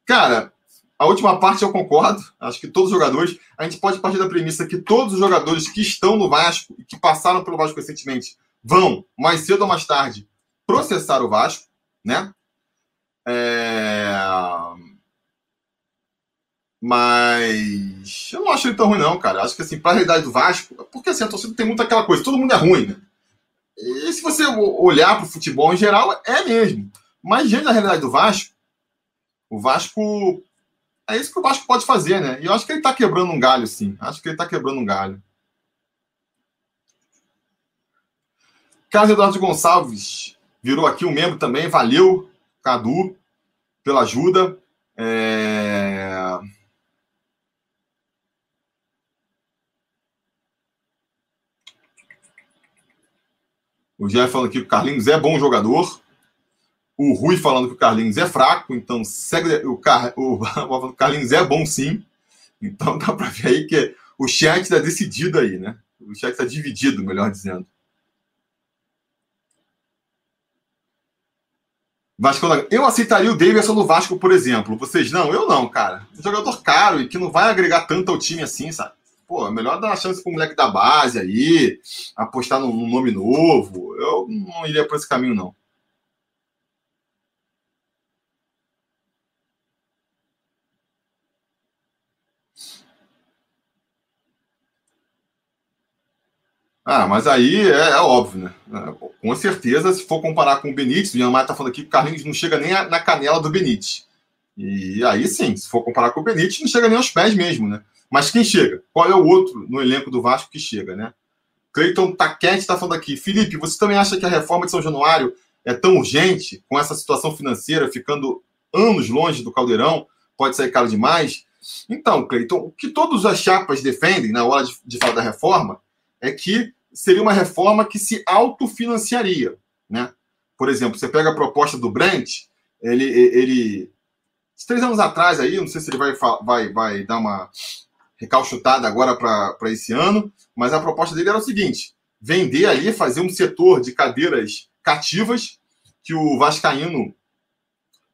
Cara, a última parte eu concordo. Acho que todos os jogadores. A gente pode partir da premissa que todos os jogadores que estão no Vasco e que passaram pelo Vasco recentemente vão, mais cedo ou mais tarde, processar o Vasco, né? É... Mas eu não acho ele tão ruim, não, cara. Acho que assim, para a realidade do Vasco, porque assim, a torcida tem muito aquela coisa, todo mundo é ruim, né? E se você olhar para o futebol em geral, é mesmo. Mas diante da realidade do Vasco, o Vasco. É isso que o Vasco pode fazer, né? E eu acho que ele tá quebrando um galho, sim. Acho que ele tá quebrando um galho. Carlos Eduardo Gonçalves virou aqui um membro também. Valeu, Cadu, pela ajuda. É... O Jeff falando que o Carlinhos é bom jogador o Rui falando que o Carlinhos é fraco, então segue o, Car... o [laughs] Carlinhos é bom sim. Então dá para ver aí que o chat está decidido aí, né? O chat está dividido, melhor dizendo. Vasco, eu aceitaria o Davidson no Vasco, por exemplo. Vocês não? Eu não, cara. Um jogador caro e que não vai agregar tanto ao time assim, sabe? Pô, é melhor dar uma chance pro moleque da base aí, apostar num nome novo. Eu não iria por esse caminho, não. Ah, mas aí é, é óbvio, né? É, com certeza, se for comparar com o Benítez, o Ian Maia tá falando aqui que o Carlinhos não chega nem na canela do Benítez. E aí sim, se for comparar com o Benítez, não chega nem aos pés mesmo, né? Mas quem chega? Qual é o outro no elenco do Vasco que chega, né? Cleiton Taquete está falando aqui. Felipe, você também acha que a reforma de São Januário é tão urgente, com essa situação financeira ficando anos longe do caldeirão? Pode sair caro demais? Então, Cleiton, o que todas as chapas defendem na hora de, de falar da reforma é que seria uma reforma que se autofinanciaria. Né? Por exemplo, você pega a proposta do Brent, ele, ele três anos atrás aí, não sei se ele vai, vai, vai dar uma recalchutada agora para esse ano, mas a proposta dele era o seguinte: vender ali, fazer um setor de cadeiras cativas que o Vascaíno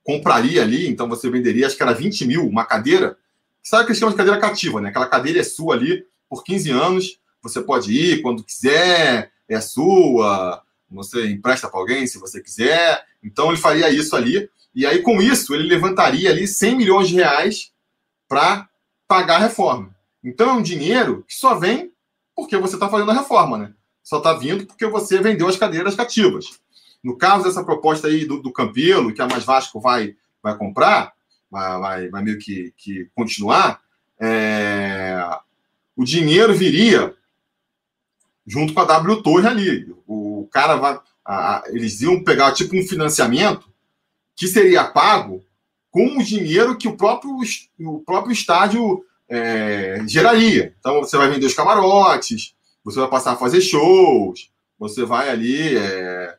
compraria ali, então você venderia, acho que era 20 mil uma cadeira. Sabe o que eles chamam de cadeira cativa, né? Aquela cadeira é sua ali por 15 anos, você pode ir quando quiser, é sua, você empresta para alguém se você quiser. Então ele faria isso ali. E aí, com isso, ele levantaria ali 100 milhões de reais para pagar a reforma. Então é um dinheiro que só vem porque você está fazendo a reforma, né? Só está vindo porque você vendeu as cadeiras cativas. No caso dessa proposta aí do, do Campelo, que a Mais Vasco vai, vai comprar, vai, vai, vai meio que, que continuar, é... o dinheiro viria junto com a W Torre ali. O cara vai. A, eles iam pegar tipo um financiamento que seria pago com o dinheiro que o próprio, o próprio estádio é, geraria. Então você vai vender os camarotes, você vai passar a fazer shows, você vai ali. É,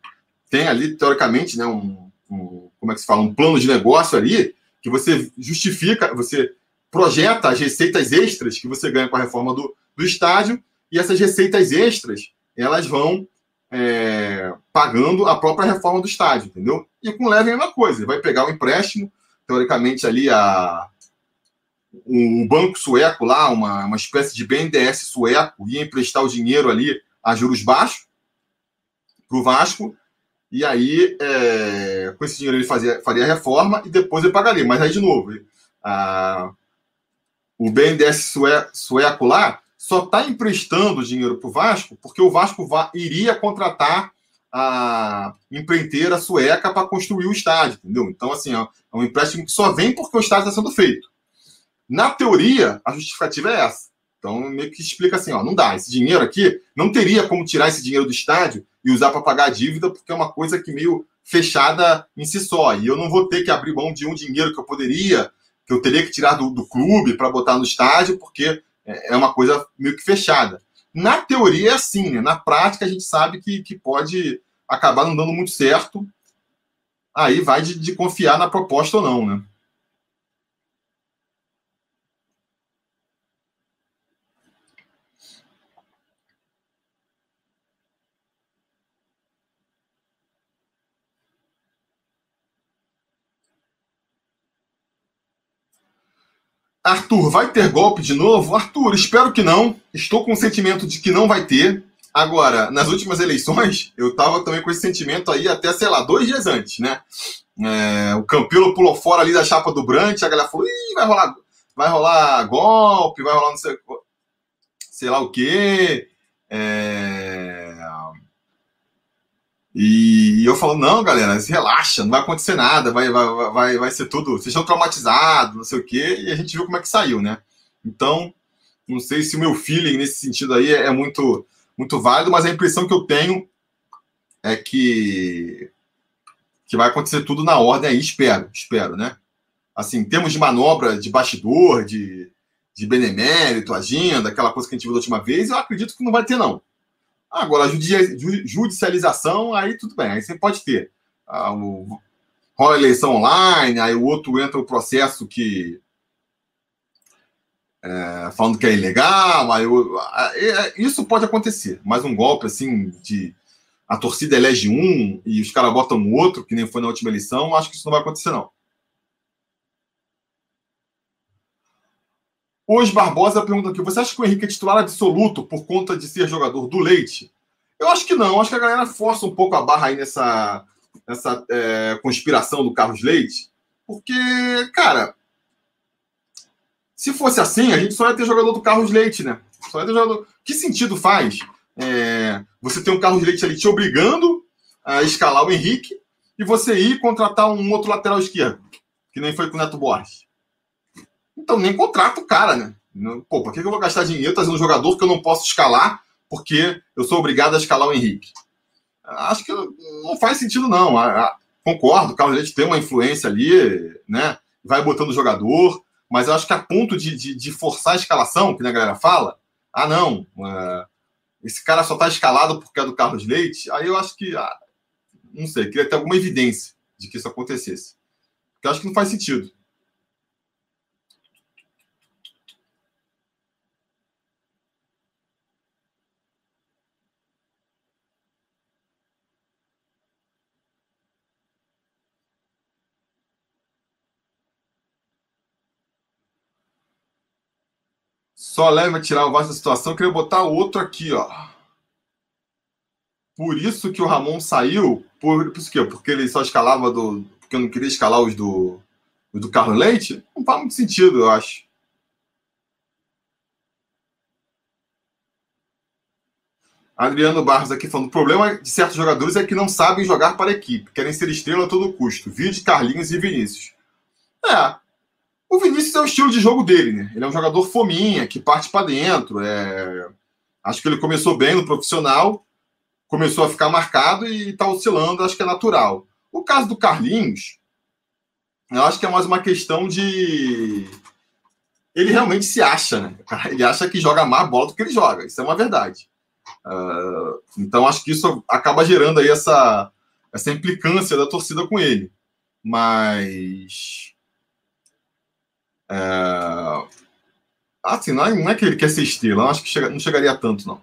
tem ali, teoricamente, né, um, um, como é que se fala? Um plano de negócio ali que você justifica, você projeta as receitas extras que você ganha com a reforma do, do estádio e essas receitas extras elas vão é, pagando a própria reforma do estádio, entendeu? E com o Leve é a mesma coisa, ele vai pegar o empréstimo, teoricamente ali a um banco sueco lá, uma, uma espécie de BNDES sueco, ia emprestar o dinheiro ali a juros baixos para o Vasco, e aí é, com esse dinheiro ele fazia, faria a reforma e depois ele pagaria. Mas aí, de novo, a, o BNDES sueco lá só está emprestando dinheiro para o Vasco porque o Vasco iria contratar a empreiteira sueca para construir o estádio, entendeu? Então, assim, é um empréstimo que só vem porque o estádio está sendo feito. Na teoria, a justificativa é essa. Então, meio que explica assim, ó, não dá, esse dinheiro aqui, não teria como tirar esse dinheiro do estádio e usar para pagar a dívida, porque é uma coisa que meio fechada em si só. E eu não vou ter que abrir mão de um dinheiro que eu poderia, que eu teria que tirar do, do clube para botar no estádio, porque é, uma coisa meio que fechada. Na teoria é assim, né? Na prática a gente sabe que, que pode acabar não dando muito certo. Aí vai de, de confiar na proposta ou não, né? Arthur, vai ter golpe de novo? Arthur, espero que não. Estou com o sentimento de que não vai ter. Agora, nas últimas eleições, eu estava também com esse sentimento aí até, sei lá, dois dias antes, né? É, o Campelo pulou fora ali da chapa do Brant, a galera falou: Ih, vai rolar, vai rolar golpe, vai rolar não sei, sei lá o quê. É, e eu falo, não, galera, relaxa, não vai acontecer nada, vai, vai, vai, vai ser tudo. Vocês estão traumatizados, não sei o quê, e a gente viu como é que saiu, né? Então, não sei se o meu feeling nesse sentido aí é muito, muito válido, mas a impressão que eu tenho é que, que vai acontecer tudo na ordem aí, espero, espero, né? Assim, em termos de manobra de bastidor, de, de benemérito, agenda, aquela coisa que a gente viu da última vez, eu acredito que não vai ter, não. Agora, a judicialização, aí tudo bem, aí você pode ter. Ah, o, rola eleição online, aí o outro entra o processo que. É, falando que é ilegal, aí o, é, isso pode acontecer, mas um golpe assim de a torcida elege um e os caras botam o outro, que nem foi na última eleição, acho que isso não vai acontecer, não. Hoje Barbosa pergunta aqui: você acha que o Henrique é titular absoluto por conta de ser jogador do Leite? Eu acho que não. Acho que a galera força um pouco a barra aí nessa, nessa é, conspiração do Carlos Leite. Porque, cara, se fosse assim, a gente só ia ter jogador do Carlos Leite, né? Só ia ter jogador. Que sentido faz é, você tem um Carlos Leite ali te obrigando a escalar o Henrique e você ir contratar um outro lateral esquerdo, que nem foi com o Neto Borges. Então nem contrata o cara, né? Pô, por que eu vou gastar dinheiro trazendo um jogador que eu não posso escalar porque eu sou obrigado a escalar o Henrique? Acho que não faz sentido, não. Concordo, o Carlos Leite tem uma influência ali, né? Vai botando o jogador, mas eu acho que a ponto de, de, de forçar a escalação, que a galera fala, ah, não, uh, esse cara só está escalado porque é do Carlos Leite, aí eu acho que, ah, não sei, queria ter alguma evidência de que isso acontecesse. Porque eu acho que não faz sentido. Só leva a tirar o Vasco da situação. Queria botar outro aqui, ó. Por isso que o Ramon saiu. Por, por isso que Porque ele só escalava do. Porque eu não queria escalar os do. Os do Carlos Leite? Não faz muito sentido, eu acho. Adriano Barros aqui falando: o problema de certos jogadores é que não sabem jogar para a equipe, querem ser estrela a todo custo. Vídeo Carlinhos e Vinícius. É, o Vinícius é o estilo de jogo dele, né? Ele é um jogador fominha, que parte para dentro. É... Acho que ele começou bem no profissional, começou a ficar marcado e está oscilando, acho que é natural. O caso do Carlinhos, eu acho que é mais uma questão de. Ele realmente se acha, né? [laughs] Ele acha que joga mais bola do que ele joga. Isso é uma verdade. Uh, então acho que isso acaba gerando aí essa, essa implicância da torcida com ele. Mas é... Assim, não é, não é que ele quer ser estrela, acho que chega, não chegaria tanto, não.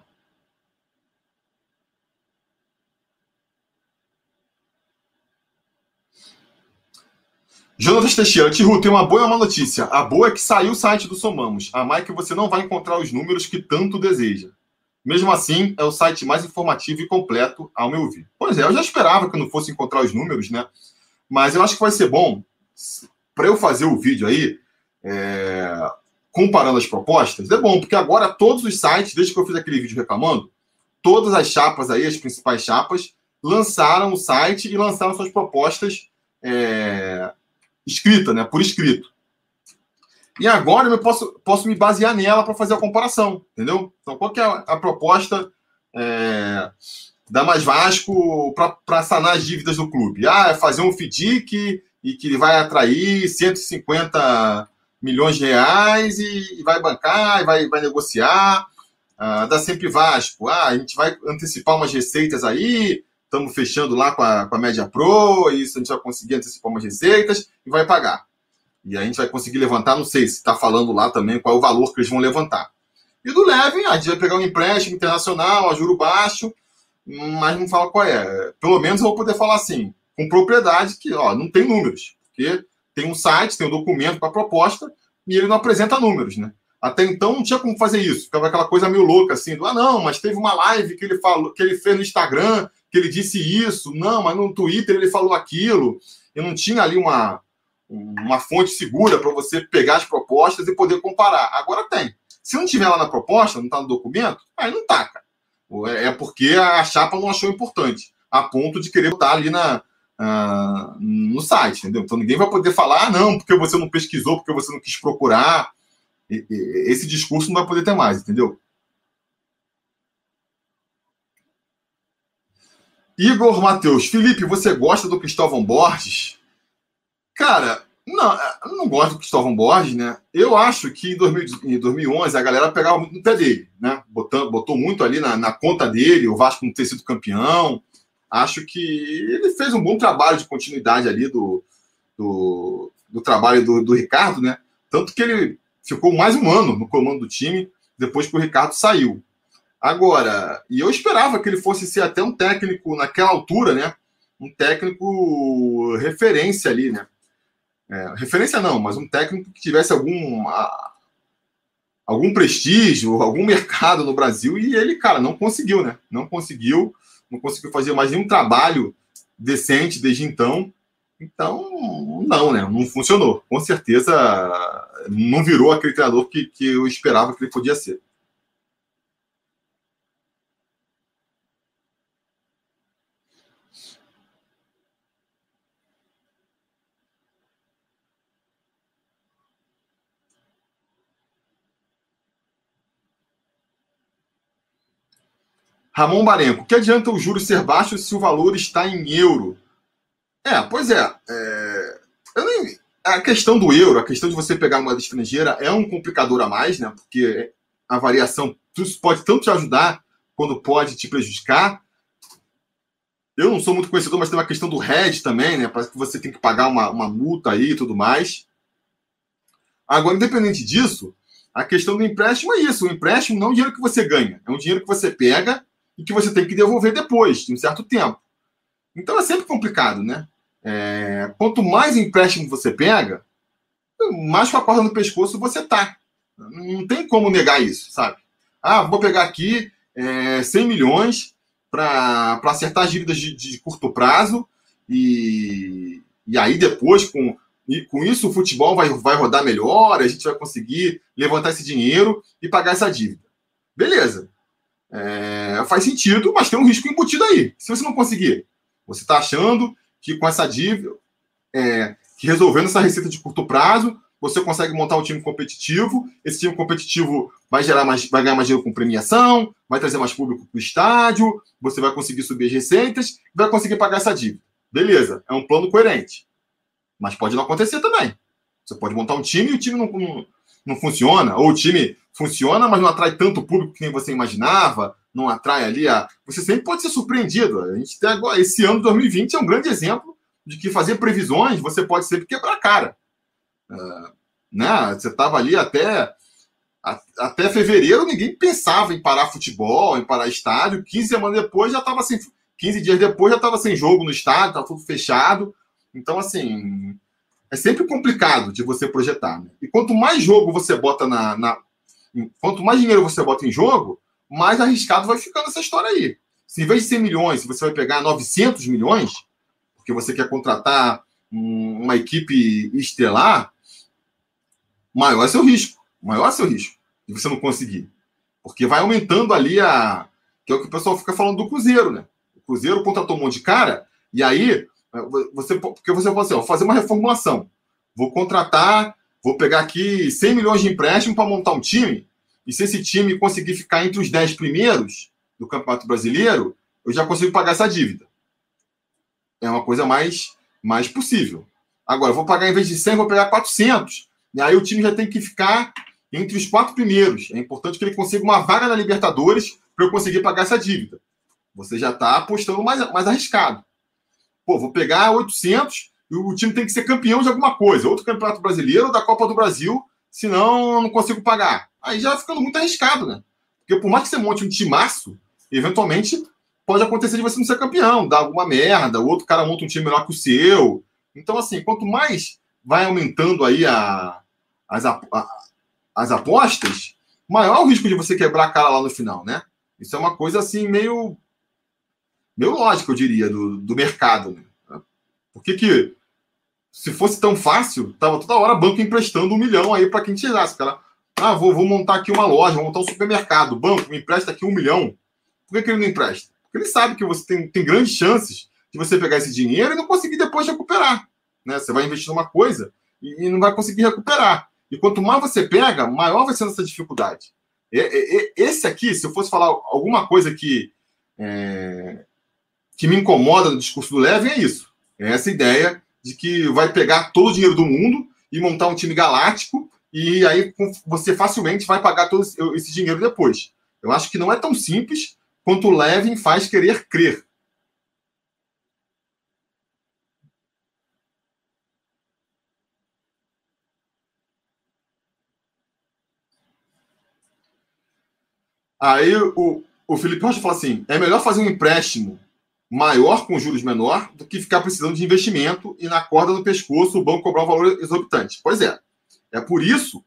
Jonas Teixeira, Tihu, tem uma boa e uma notícia. A boa é que saiu o site do Somamos. A má é que você não vai encontrar os números que tanto deseja. Mesmo assim, é o site mais informativo e completo, ao meu ver. Pois é, eu já esperava que não fosse encontrar os números, né? Mas eu acho que vai ser bom, para eu fazer o vídeo aí, é, comparando as propostas, é bom, porque agora todos os sites, desde que eu fiz aquele vídeo reclamando, todas as chapas aí, as principais chapas, lançaram o site e lançaram suas propostas é, escrita, né, por escrito. E agora eu posso, posso me basear nela para fazer a comparação, entendeu? Então, qual que é a, a proposta é, da Mais Vasco para sanar as dívidas do clube? Ah, é fazer um FDIC e que vai atrair 150 milhões de reais e, vai bancar, e vai, vai negociar. Ah, dá sempre Vasco. Ah, a gente vai antecipar umas receitas aí, estamos fechando lá com a, com a Média Pro, e isso a gente vai conseguir antecipar umas receitas e vai pagar. E a gente vai conseguir levantar, não sei se está falando lá também qual é o valor que eles vão levantar. E do Leve, a gente vai pegar um empréstimo internacional a juro baixo, mas não fala qual é. Pelo menos eu vou poder falar assim, com propriedade, que ó, não tem números, porque tem um site, tem um documento para a proposta, e ele não apresenta números, né? Até então não tinha como fazer isso. Ficava aquela coisa meio louca assim, do, ah, não, mas teve uma live que ele falou, que ele fez no Instagram, que ele disse isso, não, mas no Twitter ele falou aquilo. E não tinha ali uma, uma fonte segura para você pegar as propostas e poder comparar. Agora tem. Se não tiver lá na proposta, não está no documento, aí não tá, cara. É, é porque a chapa não achou importante, a ponto de querer botar ali na, uh, no site, entendeu? Então ninguém vai poder falar, ah, não, porque você não pesquisou, porque você não quis procurar. E, e, esse discurso não vai poder ter mais, entendeu? Igor Matheus, Felipe, você gosta do Cristóvão Borges? Cara, não, eu não gosto do Cristóvão Borges, né? Eu acho que em, 2000, em 2011 a galera pegava muito no pé dele, né? Botou, botou muito ali na, na conta dele, o Vasco não ter sido campeão acho que ele fez um bom trabalho de continuidade ali do, do, do trabalho do, do, Ricardo, né? Tanto que ele ficou mais um ano no comando do time depois que o Ricardo saiu. Agora, e eu esperava que ele fosse ser até um técnico naquela altura, né? Um técnico referência ali, né? É, referência não, mas um técnico que tivesse algum, algum prestígio, algum [laughs] mercado no Brasil, e ele, cara, não conseguiu, né? Não conseguiu não conseguiu fazer mais nenhum trabalho decente desde então. Então, não, né? Não funcionou. Com certeza não virou aquele treinador que, que eu esperava que ele podia ser. Ramon Barenco, que adianta o juro ser baixo se o valor está em euro? É, pois é. é nem, a questão do euro, a questão de você pegar moeda estrangeira é um complicador a mais, né? Porque a variação pode tanto te ajudar quando pode te prejudicar. Eu não sou muito conhecedor, mas tem uma questão do hedge também, né? Parece que você tem que pagar uma, uma multa aí e tudo mais. Agora, independente disso, a questão do empréstimo é isso. O empréstimo não é um dinheiro que você ganha, é um dinheiro que você pega e que você tem que devolver depois, de um certo tempo. Então é sempre complicado, né? É, quanto mais empréstimo você pega, mais com a corda no pescoço você tá. Não tem como negar isso, sabe? Ah, vou pegar aqui é, 100 milhões para acertar as dívidas de, de, curto prazo e, e aí depois, com, e com isso, o futebol vai, vai rodar melhor, a gente vai conseguir levantar esse dinheiro e pagar essa dívida. Beleza. É, faz sentido, mas tem um risco embutido aí. Se você não conseguir, você está achando que com essa dívida, é, que resolvendo essa receita de curto prazo, você consegue montar um time competitivo. Esse time competitivo vai gerar mais, vai ganhar mais dinheiro com premiação, vai trazer mais público para o estádio, você vai conseguir subir as receitas, vai conseguir pagar essa dívida. Beleza, é um plano coerente. Mas pode não acontecer também. Você pode montar um time e o time não, não, não funciona, ou o time funciona, mas não atrai tanto público que nem você imaginava, não atrai ali a. Você sempre pode ser surpreendido. A gente tem agora, esse ano 2020 é um grande exemplo de que fazer previsões você pode sempre quebrar a cara. Uh, né? Você estava ali até até fevereiro ninguém pensava em parar futebol, em parar estádio. 15 semanas depois já estava sem 15 dias depois já estava sem jogo no estádio, estava tudo fechado. Então assim, é sempre complicado de você projetar. Né? E quanto mais jogo você bota na, na, quanto mais dinheiro você bota em jogo, mais arriscado vai ficando essa história aí. Se em vez de 100 milhões, você vai pegar 900 milhões, porque você quer contratar uma equipe estelar, maior é seu risco. Maior é seu risco de você não conseguir. Porque vai aumentando ali a. Que é o que o pessoal fica falando do Cruzeiro, né? O Cruzeiro contratou um monte de cara, e aí você, porque você fala assim, ó, fazer uma reformulação. Vou contratar, vou pegar aqui 100 milhões de empréstimo para montar um time. E se esse time conseguir ficar entre os 10 primeiros do Campeonato Brasileiro, eu já consigo pagar essa dívida. É uma coisa mais, mais possível. Agora, vou pagar em vez de 100, vou pegar 400. E aí o time já tem que ficar entre os quatro primeiros. É importante que ele consiga uma vaga na Libertadores para eu conseguir pagar essa dívida. Você já está apostando mais, mais arriscado. Pô, vou pegar 800 e o time tem que ser campeão de alguma coisa, outro campeonato brasileiro ou da Copa do Brasil, senão eu não consigo pagar. Aí já ficando muito arriscado, né? Porque por mais que você monte um timaço, eventualmente pode acontecer de você não ser campeão, dar alguma merda, o outro cara monta um time melhor que o seu. Então, assim, quanto mais vai aumentando aí a, as, a, as apostas, maior o risco de você quebrar a cara lá no final, né? Isso é uma coisa assim meio meio lógico, eu diria, do, do mercado. Né? Por que, que, se fosse tão fácil, tava toda hora banco emprestando um milhão aí para quem tirasse. Cara, ah, vou, vou montar aqui uma loja, vou montar um supermercado. Banco me empresta aqui um milhão. Por que, que ele não empresta? Porque ele sabe que você tem, tem grandes chances de você pegar esse dinheiro e não conseguir depois recuperar. Né? Você vai investir numa coisa e, e não vai conseguir recuperar. E quanto mais você pega, maior vai ser essa dificuldade. E, e, esse aqui, se eu fosse falar alguma coisa que é, que me incomoda no discurso do Levin é isso. É essa ideia de que vai pegar todo o dinheiro do mundo e montar um time galáctico e aí você facilmente vai pagar todo esse dinheiro depois. Eu acho que não é tão simples quanto o Levin faz querer crer. Aí o, o Felipe Rocha fala assim: é melhor fazer um empréstimo maior com juros menor do que ficar precisando de investimento e na corda do pescoço o banco cobrar um valor exorbitante. Pois é. É por isso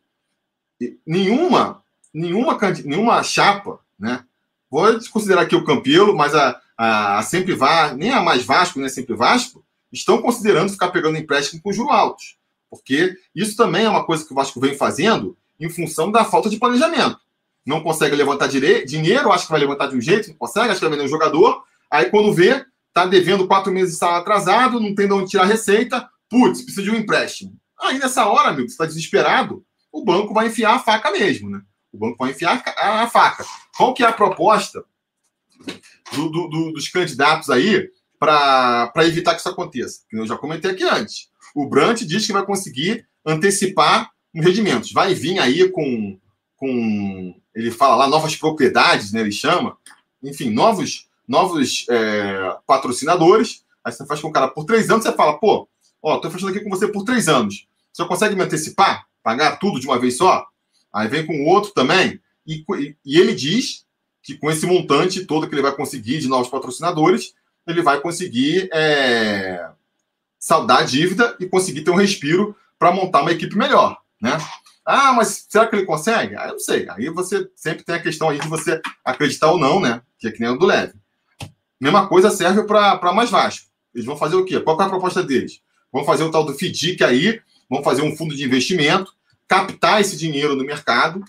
nenhuma nenhuma nenhuma chapa, né? Vou considerar aqui o Campelo, mas a, a, a sempre Vasco, nem a mais Vasco, nem a sempre Vasco, estão considerando ficar pegando empréstimo com juros altos. Porque isso também é uma coisa que o Vasco vem fazendo em função da falta de planejamento. Não consegue levantar dinheiro, acha que vai levantar de um jeito, não consegue, acha que vai vender um jogador, Aí quando vê, tá devendo quatro meses de salário atrasado, não tem de onde tirar receita, putz, precisa de um empréstimo. Aí nessa hora, amigo, você está desesperado, o banco vai enfiar a faca mesmo, né? O banco vai enfiar a faca. Qual que é a proposta do, do, do, dos candidatos aí para evitar que isso aconteça. Eu já comentei aqui antes. O Brant diz que vai conseguir antecipar os rendimentos. Vai vir aí com, com ele fala lá, novas propriedades, né? Ele chama. Enfim, novos, novos é, patrocinadores. Aí você faz com o cara por três anos, você fala, pô, ó, tô fechando aqui com você por três anos. Você consegue me antecipar? Pagar tudo de uma vez só? Aí vem com o outro também. E, e ele diz que com esse montante todo que ele vai conseguir de novos patrocinadores, ele vai conseguir é, saldar a dívida e conseguir ter um respiro para montar uma equipe melhor, né? Ah, mas será que ele consegue? Ah, eu não sei. Aí você sempre tem a questão aí de você acreditar ou não, né? Que é que nem o do Leve. Mesma coisa serve para mais Vasco. Eles vão fazer o quê? Qual é a proposta deles? Vão fazer o tal do FDIC aí, vão fazer um fundo de investimento, captar esse dinheiro no mercado,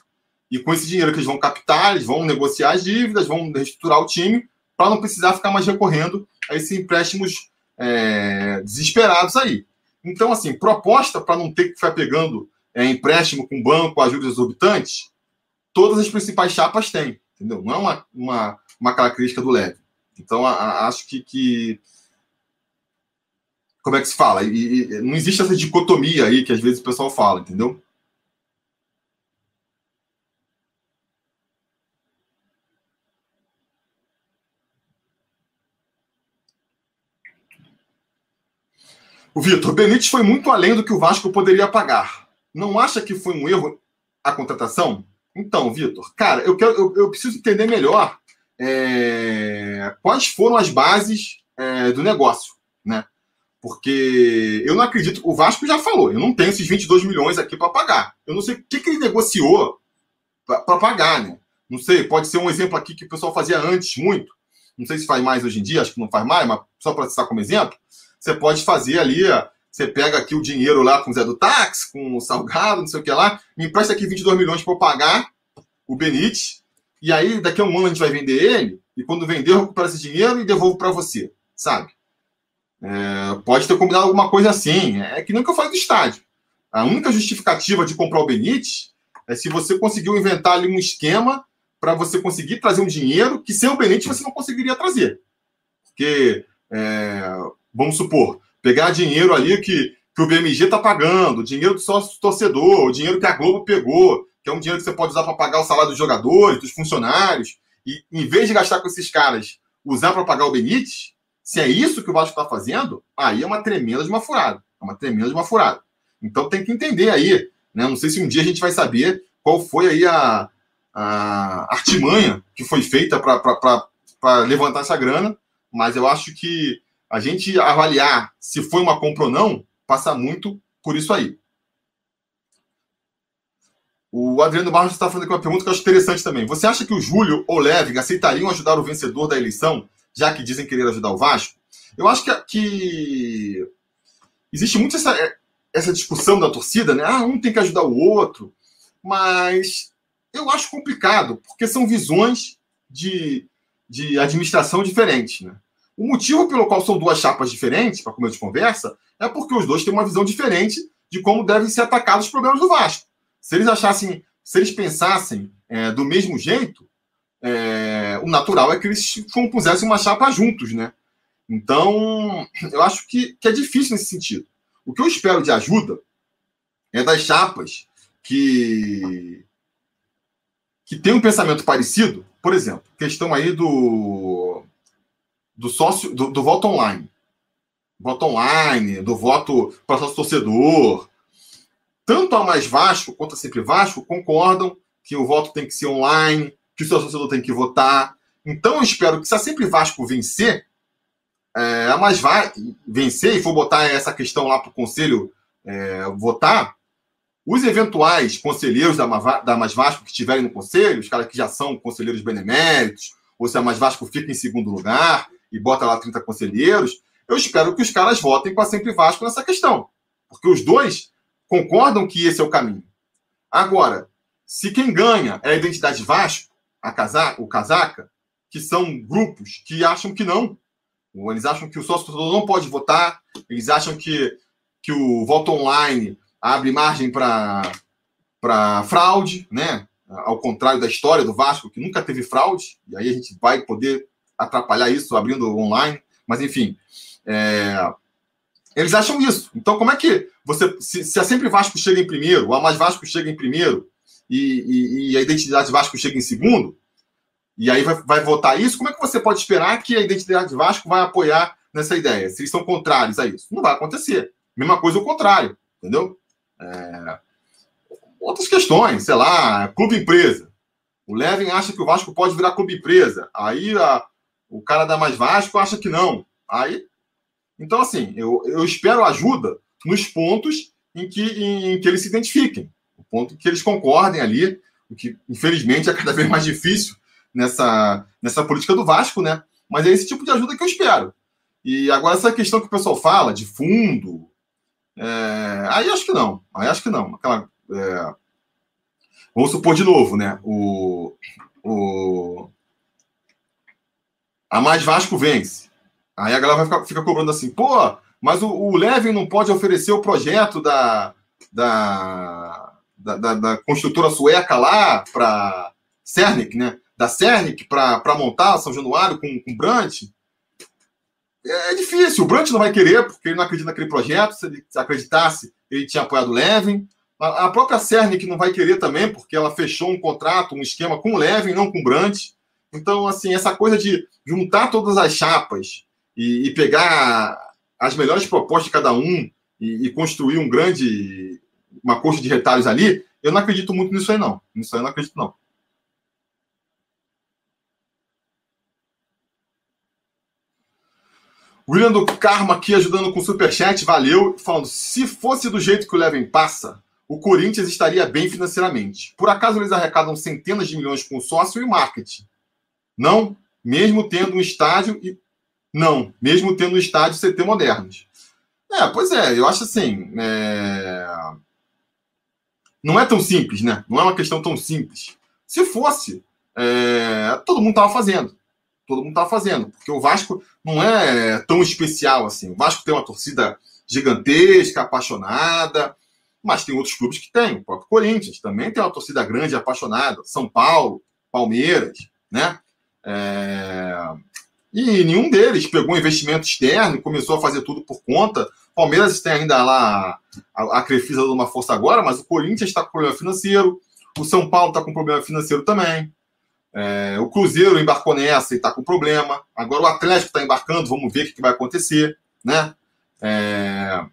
e com esse dinheiro que eles vão captar, eles vão negociar as dívidas, vão reestruturar o time, para não precisar ficar mais recorrendo a esses empréstimos é, desesperados aí. Então, assim, proposta para não ter que ficar pegando é, empréstimo com banco, ajudas exorbitantes, todas as principais chapas têm, entendeu? Não é uma, uma, uma característica do leve. Então, a, a, acho que, que, Como é que se fala? E, e, não existe essa dicotomia aí que às vezes o pessoal fala, entendeu? O Vitor, Benítez foi muito além do que o Vasco poderia pagar não acha que foi um erro a contratação? Então, Vitor, cara, eu, quero, eu, eu preciso entender melhor é, quais foram as bases é, do negócio, né? Porque eu não acredito. O Vasco já falou, eu não tenho esses 22 milhões aqui para pagar. Eu não sei o que, que ele negociou para pagar, né? Não sei, pode ser um exemplo aqui que o pessoal fazia antes muito. Não sei se faz mais hoje em dia, acho que não faz mais, mas só para citar como exemplo, você pode fazer ali você pega aqui o dinheiro lá com o Zé do Táxi, com o Salgado, não sei o que lá, me empresta aqui 22 milhões para pagar o Benítez, e aí daqui a um ano a gente vai vender ele, e quando vender eu recupero esse dinheiro e devolvo para você, sabe? É, pode ter combinado alguma coisa assim, é que eu falei do estádio. A única justificativa de comprar o Benítez é se você conseguiu inventar ali um esquema para você conseguir trazer um dinheiro que sem o Benítez você não conseguiria trazer. Porque, é, vamos supor, pegar dinheiro ali que, que o BMG está pagando, dinheiro do sócio torcedor, o dinheiro que a Globo pegou, que é um dinheiro que você pode usar para pagar o salário dos jogadores, dos funcionários, e em vez de gastar com esses caras, usar para pagar o Benítez, se é isso que o Vasco está fazendo, aí é uma tremenda de uma furada. É uma tremenda de uma furada. Então tem que entender aí. Né? Não sei se um dia a gente vai saber qual foi aí a, a artimanha que foi feita para levantar essa grana, mas eu acho que a gente avaliar se foi uma compra ou não passa muito por isso aí. O Adriano Barros está fazendo aqui uma pergunta que eu acho interessante também. Você acha que o Júlio ou Levig aceitariam ajudar o vencedor da eleição, já que dizem querer ajudar o Vasco? Eu acho que, que existe muito essa, essa discussão da torcida, né? Ah, um tem que ajudar o outro. Mas eu acho complicado, porque são visões de, de administração diferentes, né? O motivo pelo qual são duas chapas diferentes, para começo de conversa, é porque os dois têm uma visão diferente de como devem ser atacados os problemas do Vasco. Se eles achassem, se eles pensassem é, do mesmo jeito, é, o natural é que eles compusessem uma chapa juntos, né? Então, eu acho que, que é difícil nesse sentido. O que eu espero de ajuda é das chapas que que tem um pensamento parecido, por exemplo, questão aí do do sócio do, do voto online. Voto online, do voto para sócio torcedor. Tanto a Mais Vasco quanto a Sempre Vasco concordam que o voto tem que ser online, que o seu torcedor tem que votar. Então eu espero que se a Sempre Vasco vencer, é, a Mais vai vencer e for botar essa questão lá para o conselho é, votar, os eventuais conselheiros da, da Mais Vasco que estiverem no conselho, os caras que já são conselheiros beneméritos, ou se a Mais Vasco fica em segundo lugar, e bota lá 30 conselheiros, eu espero que os caras votem com a Sempre Vasco nessa questão. Porque os dois concordam que esse é o caminho. Agora, se quem ganha é a identidade Vasco, a casaca, o casaca, que são grupos que acham que não. Eles acham que o sócio não pode votar, eles acham que, que o voto online abre margem para fraude, né? Ao contrário da história do Vasco, que nunca teve fraude, e aí a gente vai poder atrapalhar isso abrindo online, mas enfim. É, eles acham isso. Então, como é que você. Se, se a Sempre Vasco chega em primeiro, o A Mais Vasco chega em primeiro, e, e, e, a Identidade Vasco chega em segundo, e aí vai, vai votar isso, como é que você pode esperar que a Identidade Vasco vai apoiar nessa ideia? Se eles são contrários a isso? Não vai acontecer. Mesma coisa o contrário, entendeu? É... Outras questões, sei lá, clube empresa. O Levin acha que o Vasco pode virar clube empresa. Aí a, o cara da Mais Vasco acha que não. Aí então, assim, eu, eu espero ajuda nos pontos em que, em, em que eles se identifiquem, o ponto que eles concordem ali, o que, infelizmente, é cada vez mais difícil nessa, nessa política do Vasco, né? Mas é esse tipo de ajuda que eu espero. E agora, essa questão que o pessoal fala de fundo, é, aí acho que não. Aí acho que não. Aquela, é, vamos supor de novo, né? O, o, a Mais Vasco vence. Aí a galera ficar, fica cobrando assim, pô, mas o, o Levin não pode oferecer o projeto da, da, da, da, da construtora sueca lá para Cernic, né? Da Cernic para montar São Januário com, com Brant. É, é difícil, o Brant não vai querer, porque ele não acredita naquele projeto. Se ele acreditasse, ele tinha apoiado o Levin. A, a própria Cernic não vai querer também, porque ela fechou um contrato, um esquema com o Levin, não com o Brant. Então, assim, essa coisa de juntar todas as chapas e, e pegar as melhores propostas de cada um e, e, construir um grande, uma coxa de retalhos ali, eu não acredito muito nisso aí, não. Nisso aí eu não acredito, não. William do Karma aqui ajudando com o superchat, valeu. Falando, se fosse do jeito que o Levin passa, o Corinthians estaria bem financeiramente. Por acaso eles arrecadam centenas de milhões com sócio e marketing? Não, mesmo tendo um estádio e não, mesmo tendo no estádio CT modernos. É, pois é, eu acho assim. É... Não é tão simples, né? Não é uma questão tão simples. Se fosse, é... todo mundo estava fazendo. Todo mundo estava fazendo. Porque o Vasco não é tão especial assim. O Vasco tem uma torcida gigantesca, apaixonada, mas tem outros clubes que têm. O próprio Corinthians também tem uma torcida grande, apaixonada. São Paulo, Palmeiras, né? É... E nenhum deles pegou um investimento externo e começou a fazer tudo por conta. Palmeiras tem ainda lá a, a Crefisa dando uma força agora, mas o Corinthians está com problema financeiro. O São Paulo está com problema financeiro também. É, o Cruzeiro embarcou nessa e está com problema. Agora o Atlético está embarcando, vamos ver o que, que vai acontecer. Né? É,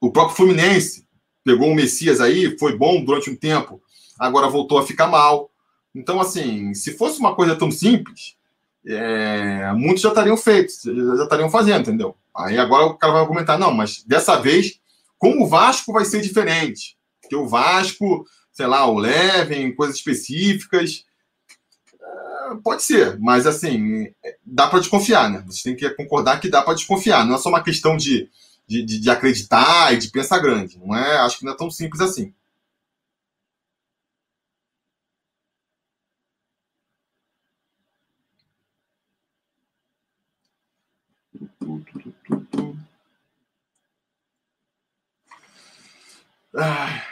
o próprio Fluminense pegou o Messias aí, foi bom durante um tempo, agora voltou a ficar mal. Então, assim, se fosse uma coisa tão simples, é, muitos já estariam feitos, já estariam fazendo, entendeu? Aí agora o cara vai argumentar, não, mas dessa vez, com o Vasco vai ser diferente. Porque o Vasco, sei lá, o Levem, coisas específicas. É, pode ser, mas assim, dá para desconfiar, né? Você tem que concordar que dá para desconfiar. Não é só uma questão de, de, de acreditar e de pensar grande. Não é, acho que não é tão simples assim. Ah.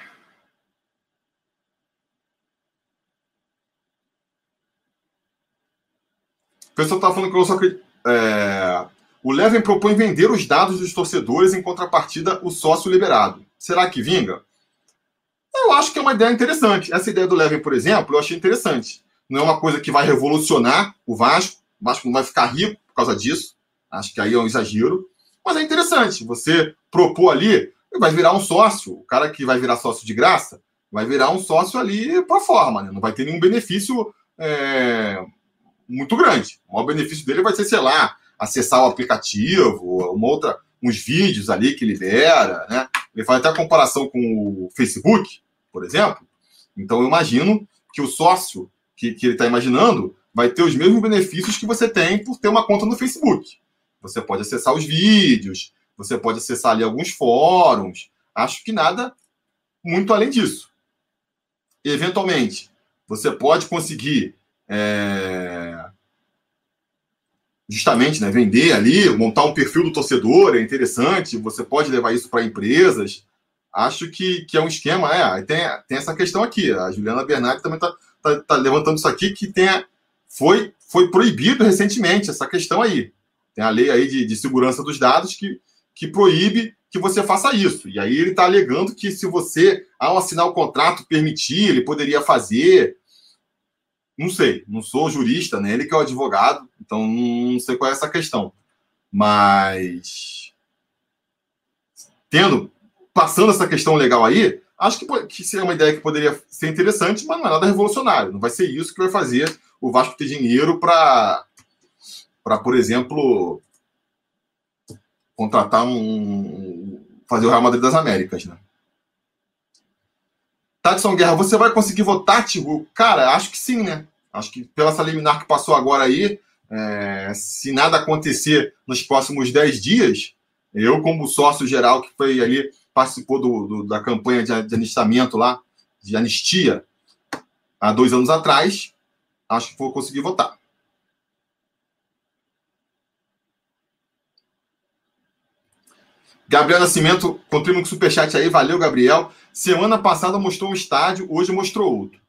O pessoal está falando que eu só é, o Levin propõe vender os dados dos torcedores em contrapartida o sócio liberado. Será que vinga? Eu acho que é uma ideia interessante. Essa ideia do Levin, por exemplo, eu achei interessante. Não é uma coisa que vai revolucionar o Vasco. O Vasco não vai ficar rico por causa disso. Acho que aí é um exagero. Mas é interessante. Você propor ali, vai virar um sócio. O cara que vai virar sócio de graça vai virar um sócio ali para forma, né? Não vai ter nenhum benefício é, muito grande. O maior benefício dele vai ser, sei lá, acessar o aplicativo, uma outra, uns vídeos ali que libera, né? Ele faz até a comparação com o Facebook, por exemplo. Então eu imagino que o sócio que, que ele está imaginando vai ter os mesmos benefícios que você tem por ter uma conta no Facebook. Você pode acessar os vídeos, você pode acessar ali alguns fóruns. Acho que nada muito além disso. Eventualmente, você pode conseguir é, justamente né, vender ali, montar um perfil do torcedor, é interessante. Você pode levar isso para empresas. Acho que, que é um esquema. É, tem, tem essa questão aqui. A Juliana Bernardi também está tá, tá levantando isso aqui, que tem foi, foi proibido recentemente essa questão aí. Tem a lei aí de, de segurança dos dados que, que proíbe que você faça isso. E aí ele está alegando que se você, ao assinar o contrato, permitir, ele poderia fazer. Não sei, não sou jurista, né? Ele que é o advogado, então não sei qual é essa questão. Mas tendo, passando essa questão legal aí, acho que, que seria uma ideia que poderia ser interessante, mas não é nada revolucionário. Não vai ser isso que vai fazer o Vasco ter dinheiro para, por exemplo, contratar um. fazer o Real Madrid das Américas, né? Tadson Guerra, você vai conseguir votar, Tigo? Cara, acho que sim, né? Acho que pela essa liminar que passou agora aí, é, se nada acontecer nos próximos 10 dias, eu, como sócio geral que foi ali, participou do, do, da campanha de, de anistamento lá, de anistia, há dois anos atrás, acho que vou conseguir votar. Gabriel Nascimento contribui com o superchat aí, valeu, Gabriel. Semana passada mostrou um estádio, hoje mostrou outro.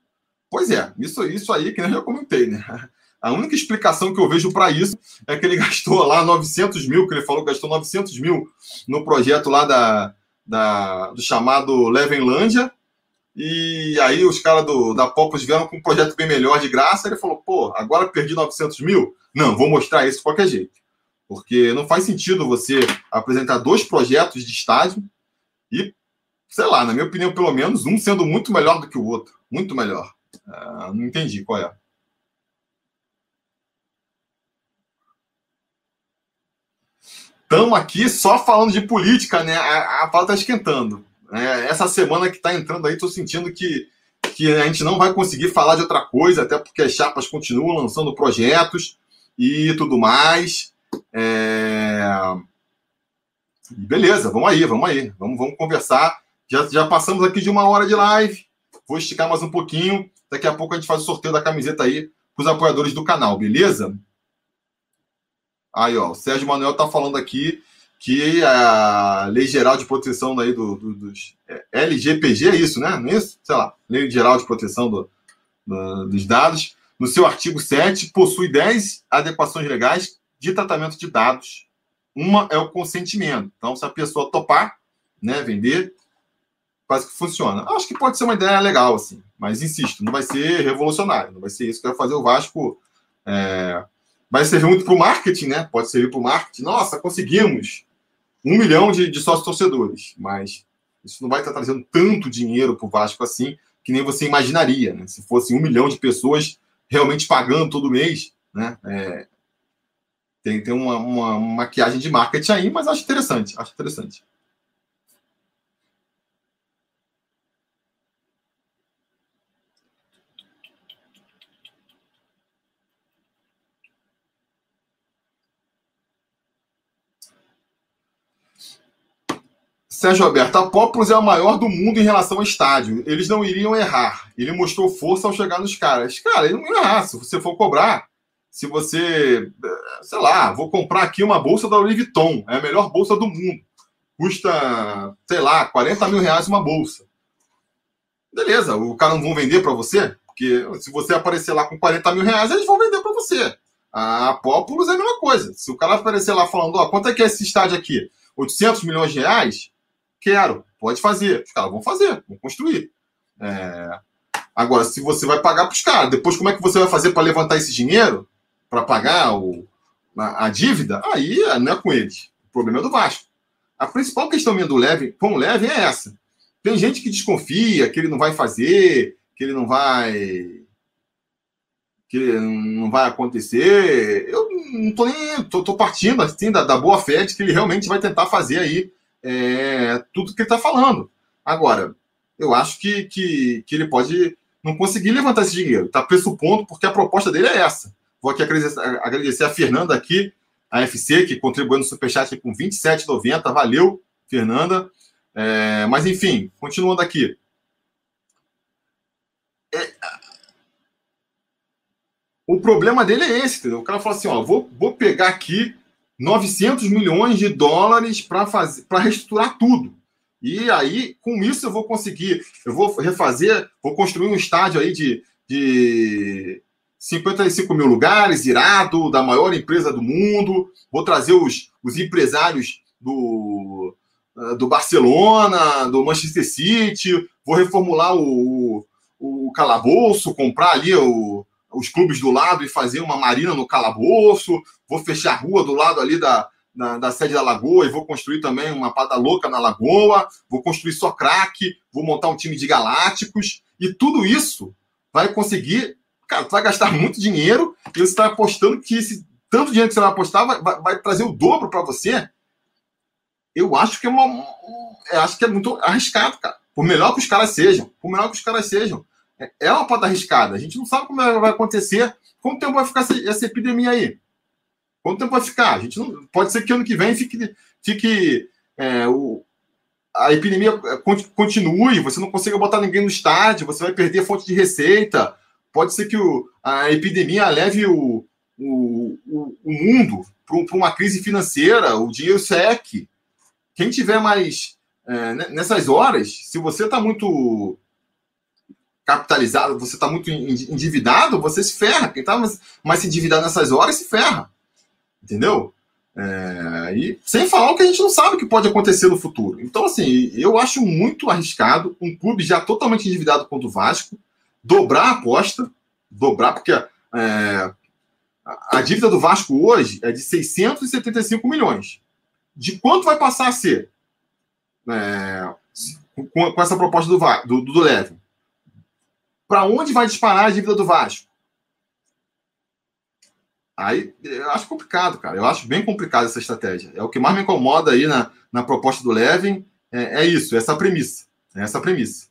Pois é, isso, isso aí que eu já comentei, né? [laughs] A única explicação que eu vejo para isso é que ele [laughs] gastou lá 900 mil, que ele falou que gastou 900 mil no projeto lá da, da, do chamado Levenlândia. E aí os caras da Popos vieram com um projeto bem melhor de graça. Ele falou, pô, agora perdi 900 mil? Não, vou mostrar isso de qualquer jeito. Porque não faz sentido você apresentar dois projetos de estádio e, sei lá, na minha opinião, pelo menos, um sendo muito melhor do que o outro. Muito melhor. Uh, não entendi qual é. Estamos aqui só falando de política, né? A, a pauta está esquentando. É, essa semana que está entrando aí, estou sentindo que, que a gente não vai conseguir falar de outra coisa, até porque as chapas continuam lançando projetos e tudo mais. É... Beleza, vamos aí, vamos aí. Vamos, vamos conversar. Já, já passamos aqui de uma hora de live. Vou esticar mais um pouquinho. Daqui a pouco a gente faz o sorteio da camiseta aí para os apoiadores do canal, beleza? Aí, ó, o Sérgio Manuel está falando aqui que a Lei Geral de Proteção daí do, do, dos é, LGPG é isso, né? Não é isso? Sei lá, Lei Geral de Proteção do, do, dos Dados, no seu artigo 7, possui 10 adequações legais de tratamento de dados. Uma é o consentimento. Então, se a pessoa topar, né, vender, quase que funciona. Acho que pode ser uma ideia legal, assim, mas insisto, não vai ser revolucionário, não vai ser isso que vai fazer o Vasco é, vai servir muito para o marketing, né? Pode servir para o marketing. Nossa, conseguimos um milhão de, de sócios torcedores, mas isso não vai estar trazendo tanto dinheiro para o Vasco assim que nem você imaginaria, né? Se fosse um milhão de pessoas realmente pagando todo mês, né? É, tem, tem uma, uma, maquiagem de marketing aí, mas acho interessante, acho interessante. Sérgio Alberto, a Populus é a maior do mundo em relação ao estádio. Eles não iriam errar. Ele mostrou força ao chegar nos caras. Cara, ele não ia errar. Se você for cobrar, se você, sei lá, vou comprar aqui uma bolsa da Louis Vuitton, é a melhor bolsa do mundo. Custa, sei lá, 40 mil reais uma bolsa. Beleza, o cara não vão vender para você? Porque se você aparecer lá com 40 mil reais, eles vão vender para você. A Populus é a mesma coisa. Se o cara aparecer lá falando, ó, quanto é que é esse estádio aqui? 800 milhões de reais? Quero. Pode fazer. Os caras vão fazer, vão construir. É... Agora, se você vai pagar para os caras, depois como é que você vai fazer para levantar esse dinheiro? Para pagar o, a, a, dívida? Aí não é com eles. O problema é do Vasco. A principal questão minha do Leve, com o Leve, é essa. Tem gente que desconfia que ele não vai fazer, que ele não vai. que não vai acontecer. Eu não tô nem. tô, tô partindo assim da, da boa fé de que ele realmente vai tentar fazer aí é, tudo que ele está falando. Agora, eu acho que, que, que ele pode não conseguir levantar esse dinheiro. Está pressupondo, porque a proposta dele é essa. Vou aqui agradecer, a Fernanda aqui, a FC, que contribuiu no Superchat com 27,90. Valeu, Fernanda. É, mas, enfim, continuando aqui. É, o problema dele é esse, entendeu? O cara fala assim: ó, vou, vou pegar aqui 900 milhões de dólares para fazer para reestruturar tudo. E aí, com isso, eu vou conseguir, eu vou refazer, vou construir um estádio aí de, de 55 mil lugares, irado, da maior empresa do mundo. Vou trazer os, os empresários do, eh, do Barcelona, do Manchester City. Vou reformular o, o, o calabouço, comprar ali o, os clubes do lado e fazer uma marina no calabouço. Vou fechar a rua do lado ali da, da, da, sede da Lagoa e vou construir também uma pata louca na Lagoa, vou construir só craque, vou montar um time de galácticos, e tudo isso vai conseguir cara, tu vai gastar muito dinheiro e você está apostando que esse tanto dinheiro que você vai apostar vai, vai, vai trazer o dobro para você. Eu acho que é uma, eu acho que é muito arriscado, cara. Por melhor que os caras sejam, por melhor que os caras sejam, é, é uma porta arriscada. A gente não sabe como vai acontecer, quanto tempo vai ficar essa, essa epidemia aí. Quanto tempo vai ficar? A gente não pode ser que ano que vem fique, fique é, o, a epidemia é, continue, você não consiga botar ninguém no estádio, você vai perder fonte de receita, pode ser que o, a epidemia leve o, o, o, o mundo para uma crise financeira, o dinheiro seque. Quem tiver mais é, nessas horas, se você está muito capitalizado, você está muito endividado, você se ferra. Quem está mais, endividado nessas horas se ferra. Entendeu? É, e sem falar o que a gente não sabe que pode acontecer no futuro. Então, assim, eu acho muito arriscado um clube já totalmente endividado contra o Vasco, dobrar a aposta, dobrar, porque é, a dívida do Vasco hoje é de 675 milhões. De quanto vai passar a ser é, com, com, essa proposta do, do, do Leve? Para onde vai disparar a dívida do Vasco? Aí eu acho complicado, cara. Eu acho bem complicado essa estratégia. É o que mais me incomoda aí na, na proposta do Levin. É, é isso, essa premissa. É essa premissa.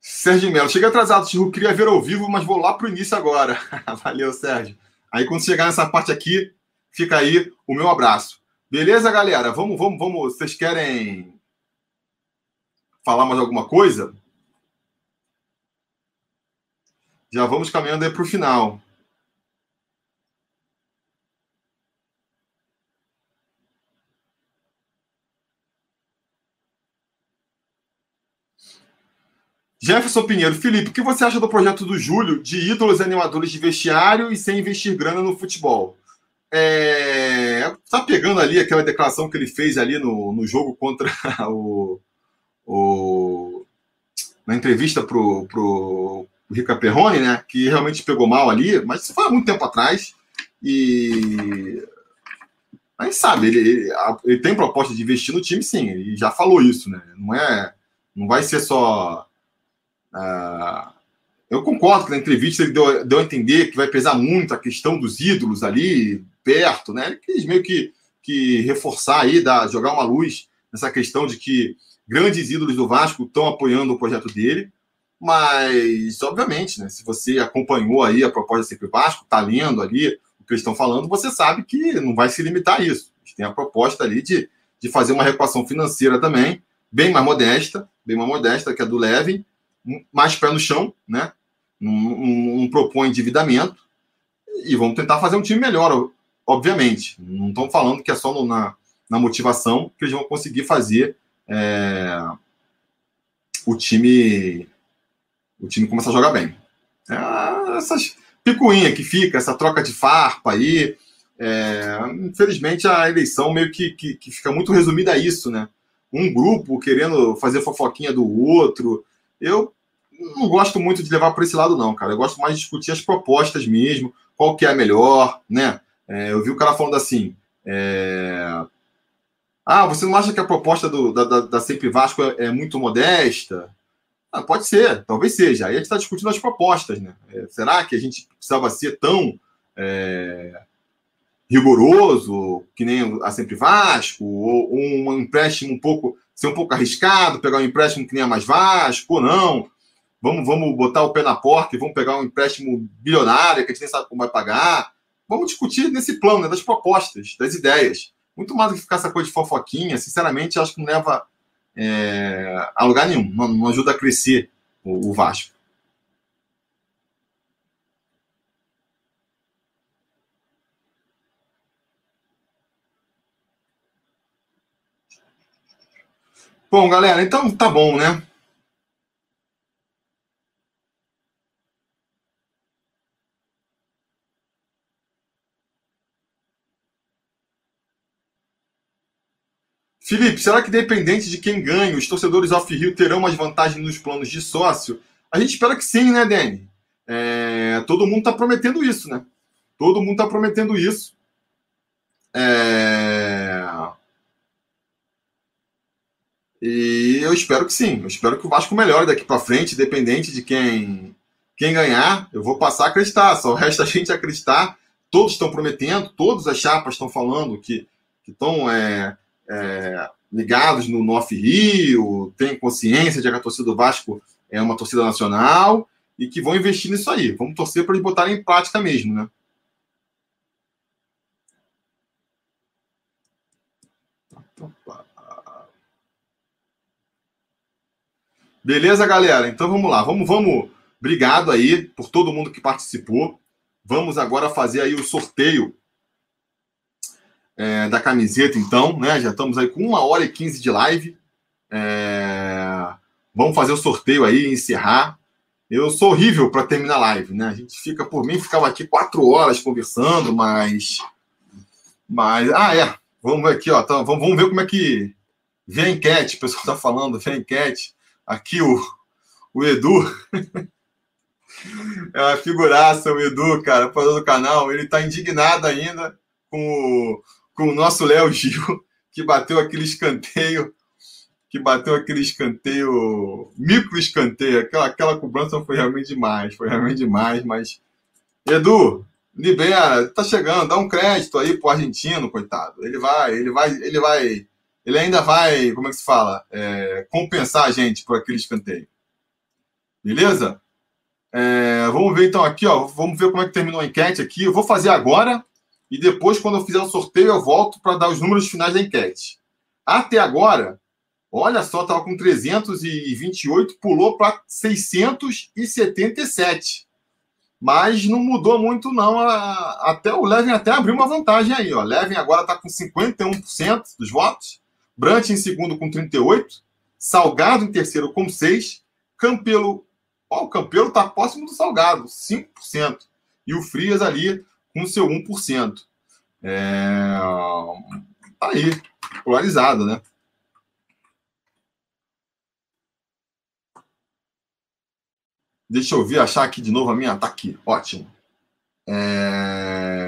Sérgio Melo, cheguei atrasado, Chico. Queria ver ao vivo, mas vou lá para o início agora. [laughs] Valeu, Sérgio. Aí quando chegar nessa parte aqui, fica aí o meu abraço. Beleza, galera? Vamos, vamos, vamos. Vocês querem falar mais alguma coisa? Já vamos caminhando aí para o final. Jefferson Pinheiro, Felipe, o que você acha do projeto do Júlio de ídolos animadores de vestiário e sem investir grana no futebol? É, tá pegando ali aquela declaração que ele fez ali no, no jogo contra [laughs] o, o na entrevista pro, pro Rica Perrone, né? Que realmente pegou mal ali, mas isso foi há muito tempo atrás. E a sabe, ele, ele, ele tem proposta de investir no time, sim, ele já falou isso, né? Não é. Não vai ser só ah, eu concordo que na entrevista ele deu, deu a entender que vai pesar muito a questão dos ídolos ali perto, né? Ele quis meio que, que reforçar aí, dar, jogar uma luz nessa questão de que grandes ídolos do Vasco estão apoiando o projeto dele, mas, obviamente, né, se você acompanhou aí a proposta Sempre Vasco, está lendo ali o que eles estão falando, você sabe que não vai se limitar a isso. Tem a proposta ali de, de fazer uma reequação financeira também, bem mais modesta, bem mais modesta que a do Levin, mais pé no chão, né? Não, não, não propõe endividamento e vamos tentar fazer um time melhor, obviamente. Não estão falando que é só no, na, na motivação que eles vão conseguir fazer é, o time o time começar a jogar bem. É, essas picuinha que fica, essa troca de farpa aí. É, infelizmente a eleição meio que, que, que, fica muito resumida a isso, né? Um grupo querendo fazer fofoquinha do outro, eu não gosto muito de levar por esse lado, não, cara. Eu gosto mais de discutir as propostas mesmo, qual que é a melhor, né? É, eu vi o cara falando assim. É... Ah, você não acha que a proposta do, da, da, da Sempre Vasco é, é muito modesta? Ah, pode ser, talvez seja. Aí a gente está discutindo as propostas, né? É, será que a gente precisava ser tão é, rigoroso que nem a Sempre Vasco? Ou, ou um empréstimo um pouco ser um pouco arriscado, pegar um empréstimo que nem a mais Vasco, ou não. Vamos, vamos botar o pé na porta e vamos pegar um empréstimo bilionário que a gente nem sabe como vai pagar. Vamos discutir nesse plano, né, das propostas, das ideias. Muito mais do que ficar essa coisa de fofoquinha, sinceramente, acho que não leva é, a lugar nenhum, não, não, ajuda a crescer o, o Vasco. Bom, galera, então tá bom, né? Felipe, será que dependente de quem ganha, os torcedores off-Rio terão mais vantagem nos planos de sócio? A gente espera que sim, né, Dani? É, todo mundo está prometendo isso, né? Todo mundo está prometendo isso. É... E eu espero que sim. Eu espero que o Vasco melhore daqui para frente, independente de quem, quem ganhar. Eu vou passar a acreditar. Só resta a gente acreditar. Todos estão prometendo, todas as chapas estão falando que estão é, é, ligados no North Rio, têm consciência de que a torcida do Vasco é uma torcida nacional e que vão investir nisso aí. Vamos torcer para eles botarem em prática mesmo, né? Beleza, galera? Então vamos lá. Vamos, vamos. Obrigado aí por todo mundo que participou. Vamos agora fazer aí o sorteio é, da camiseta, então, né? Já estamos aí com uma hora e quinze de live. É... Vamos fazer o sorteio aí, encerrar. Eu sou horrível para terminar a live, né? A gente fica, por mim, ficava aqui quatro horas conversando, mas. Mas. Ah, é. Vamos ver aqui, ó. Tá, vamos, vamos ver como é que. Vem a enquete, o pessoal está falando, vem a enquete. Aqui o, o Edu. [laughs] é uma figuraça, o Edu, cara, fazendo do canal. Ele está indignado ainda com o com o nosso Léo Gil, [laughs] que bateu aquele escanteio, que bateu aquele escanteio, micro escanteio, aquela, aquela cobrança foi realmente demais, foi realmente demais, mas Edu, libera, tá chegando, dá um crédito aí pro argentino, coitado. Ele vai, ele vai, ele vai, ele ainda vai, como é que se fala? É, compensar a gente por aquele escanteio. Beleza? É, vamos ver então aqui, ó. Vamos ver como é que terminou a enquete aqui. Eu vou fazer agora e depois, quando eu fizer o sorteio, eu volto para dar os números finais da enquete. Até agora, olha só, estava com 328, pulou para 677. Mas não mudou muito, não. Até o Levin até abriu uma vantagem aí. Ó. Levin agora está com 51% dos votos. Brant em segundo com 38%. Salgado em terceiro com 6%. Campelo. Ó, o Campelo está próximo do Salgado, 5%. E o Frias ali com seu 1%. É... Tá aí, polarizado, né? Deixa eu ver, achar aqui de novo a minha. Tá aqui, ótimo. É...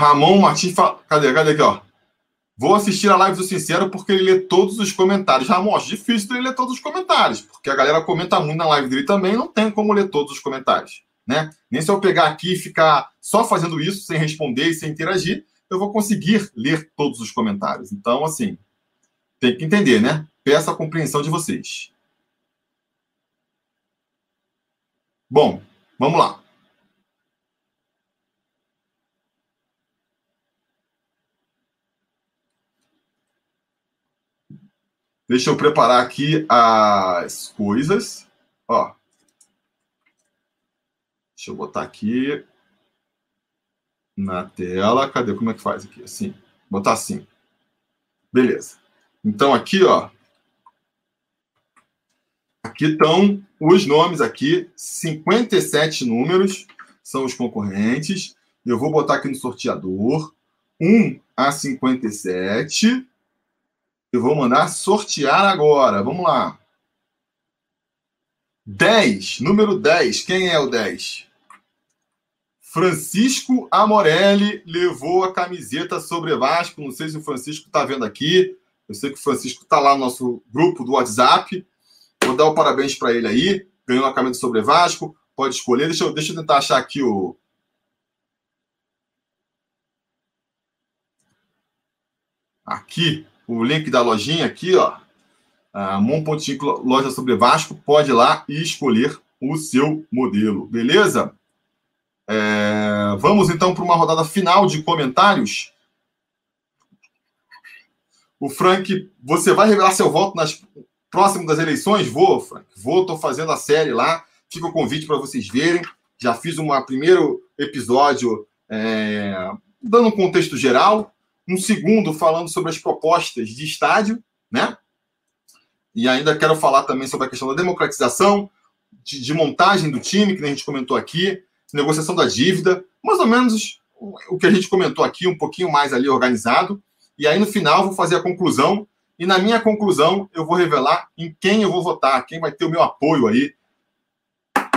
Ramon Martins. Cadê? Cadê aqui, ó? Vou assistir a live do Sincero porque ele lê todos os comentários. Ramon, acho difícil ele ler todos os comentários, porque a galera comenta muito na live dele também, não tem como ler todos os comentários, né? Nem se eu pegar aqui e ficar só fazendo isso, sem responder e sem interagir, eu vou conseguir ler todos os comentários. Então, assim, tem que entender, né? Peço a compreensão de vocês. Bom, vamos lá. Deixa eu preparar aqui as coisas. Ó. Deixa eu botar aqui na tela. Cadê? Como é que faz aqui? Assim. Botar assim. Beleza. Então aqui, ó. Aqui estão os nomes aqui, 57 números são os concorrentes. Eu vou botar aqui no sorteador 1 a 57. Eu vou mandar sortear agora. Vamos lá. 10, número 10. Quem é o 10? Francisco Amorelli levou a camiseta sobre Vasco. Não sei se o Francisco está vendo aqui. Eu sei que o Francisco está lá no nosso grupo do WhatsApp. Vou dar o parabéns para ele aí. Ganhou a camiseta sobre Vasco. Pode escolher. Deixa eu, deixa eu tentar achar aqui o, aqui o link da lojinha aqui, ó. Mon.5 Loja sobre Vasco, pode ir lá e escolher o seu modelo, beleza? É, vamos então para uma rodada final de comentários. O Frank, você vai revelar seu voto nas próximas das eleições? Vou, Frank. Vou, estou fazendo a série lá. Fica o convite para vocês verem. Já fiz um primeiro episódio é, dando um contexto geral, um segundo falando sobre as propostas de estádio, né? E ainda quero falar também sobre a questão da democratização, de, de montagem do time, que a gente comentou aqui, negociação da dívida, mais ou menos o que a gente comentou aqui, um pouquinho mais ali organizado. E aí, no final, vou fazer a conclusão. E na minha conclusão, eu vou revelar em quem eu vou votar, quem vai ter o meu apoio aí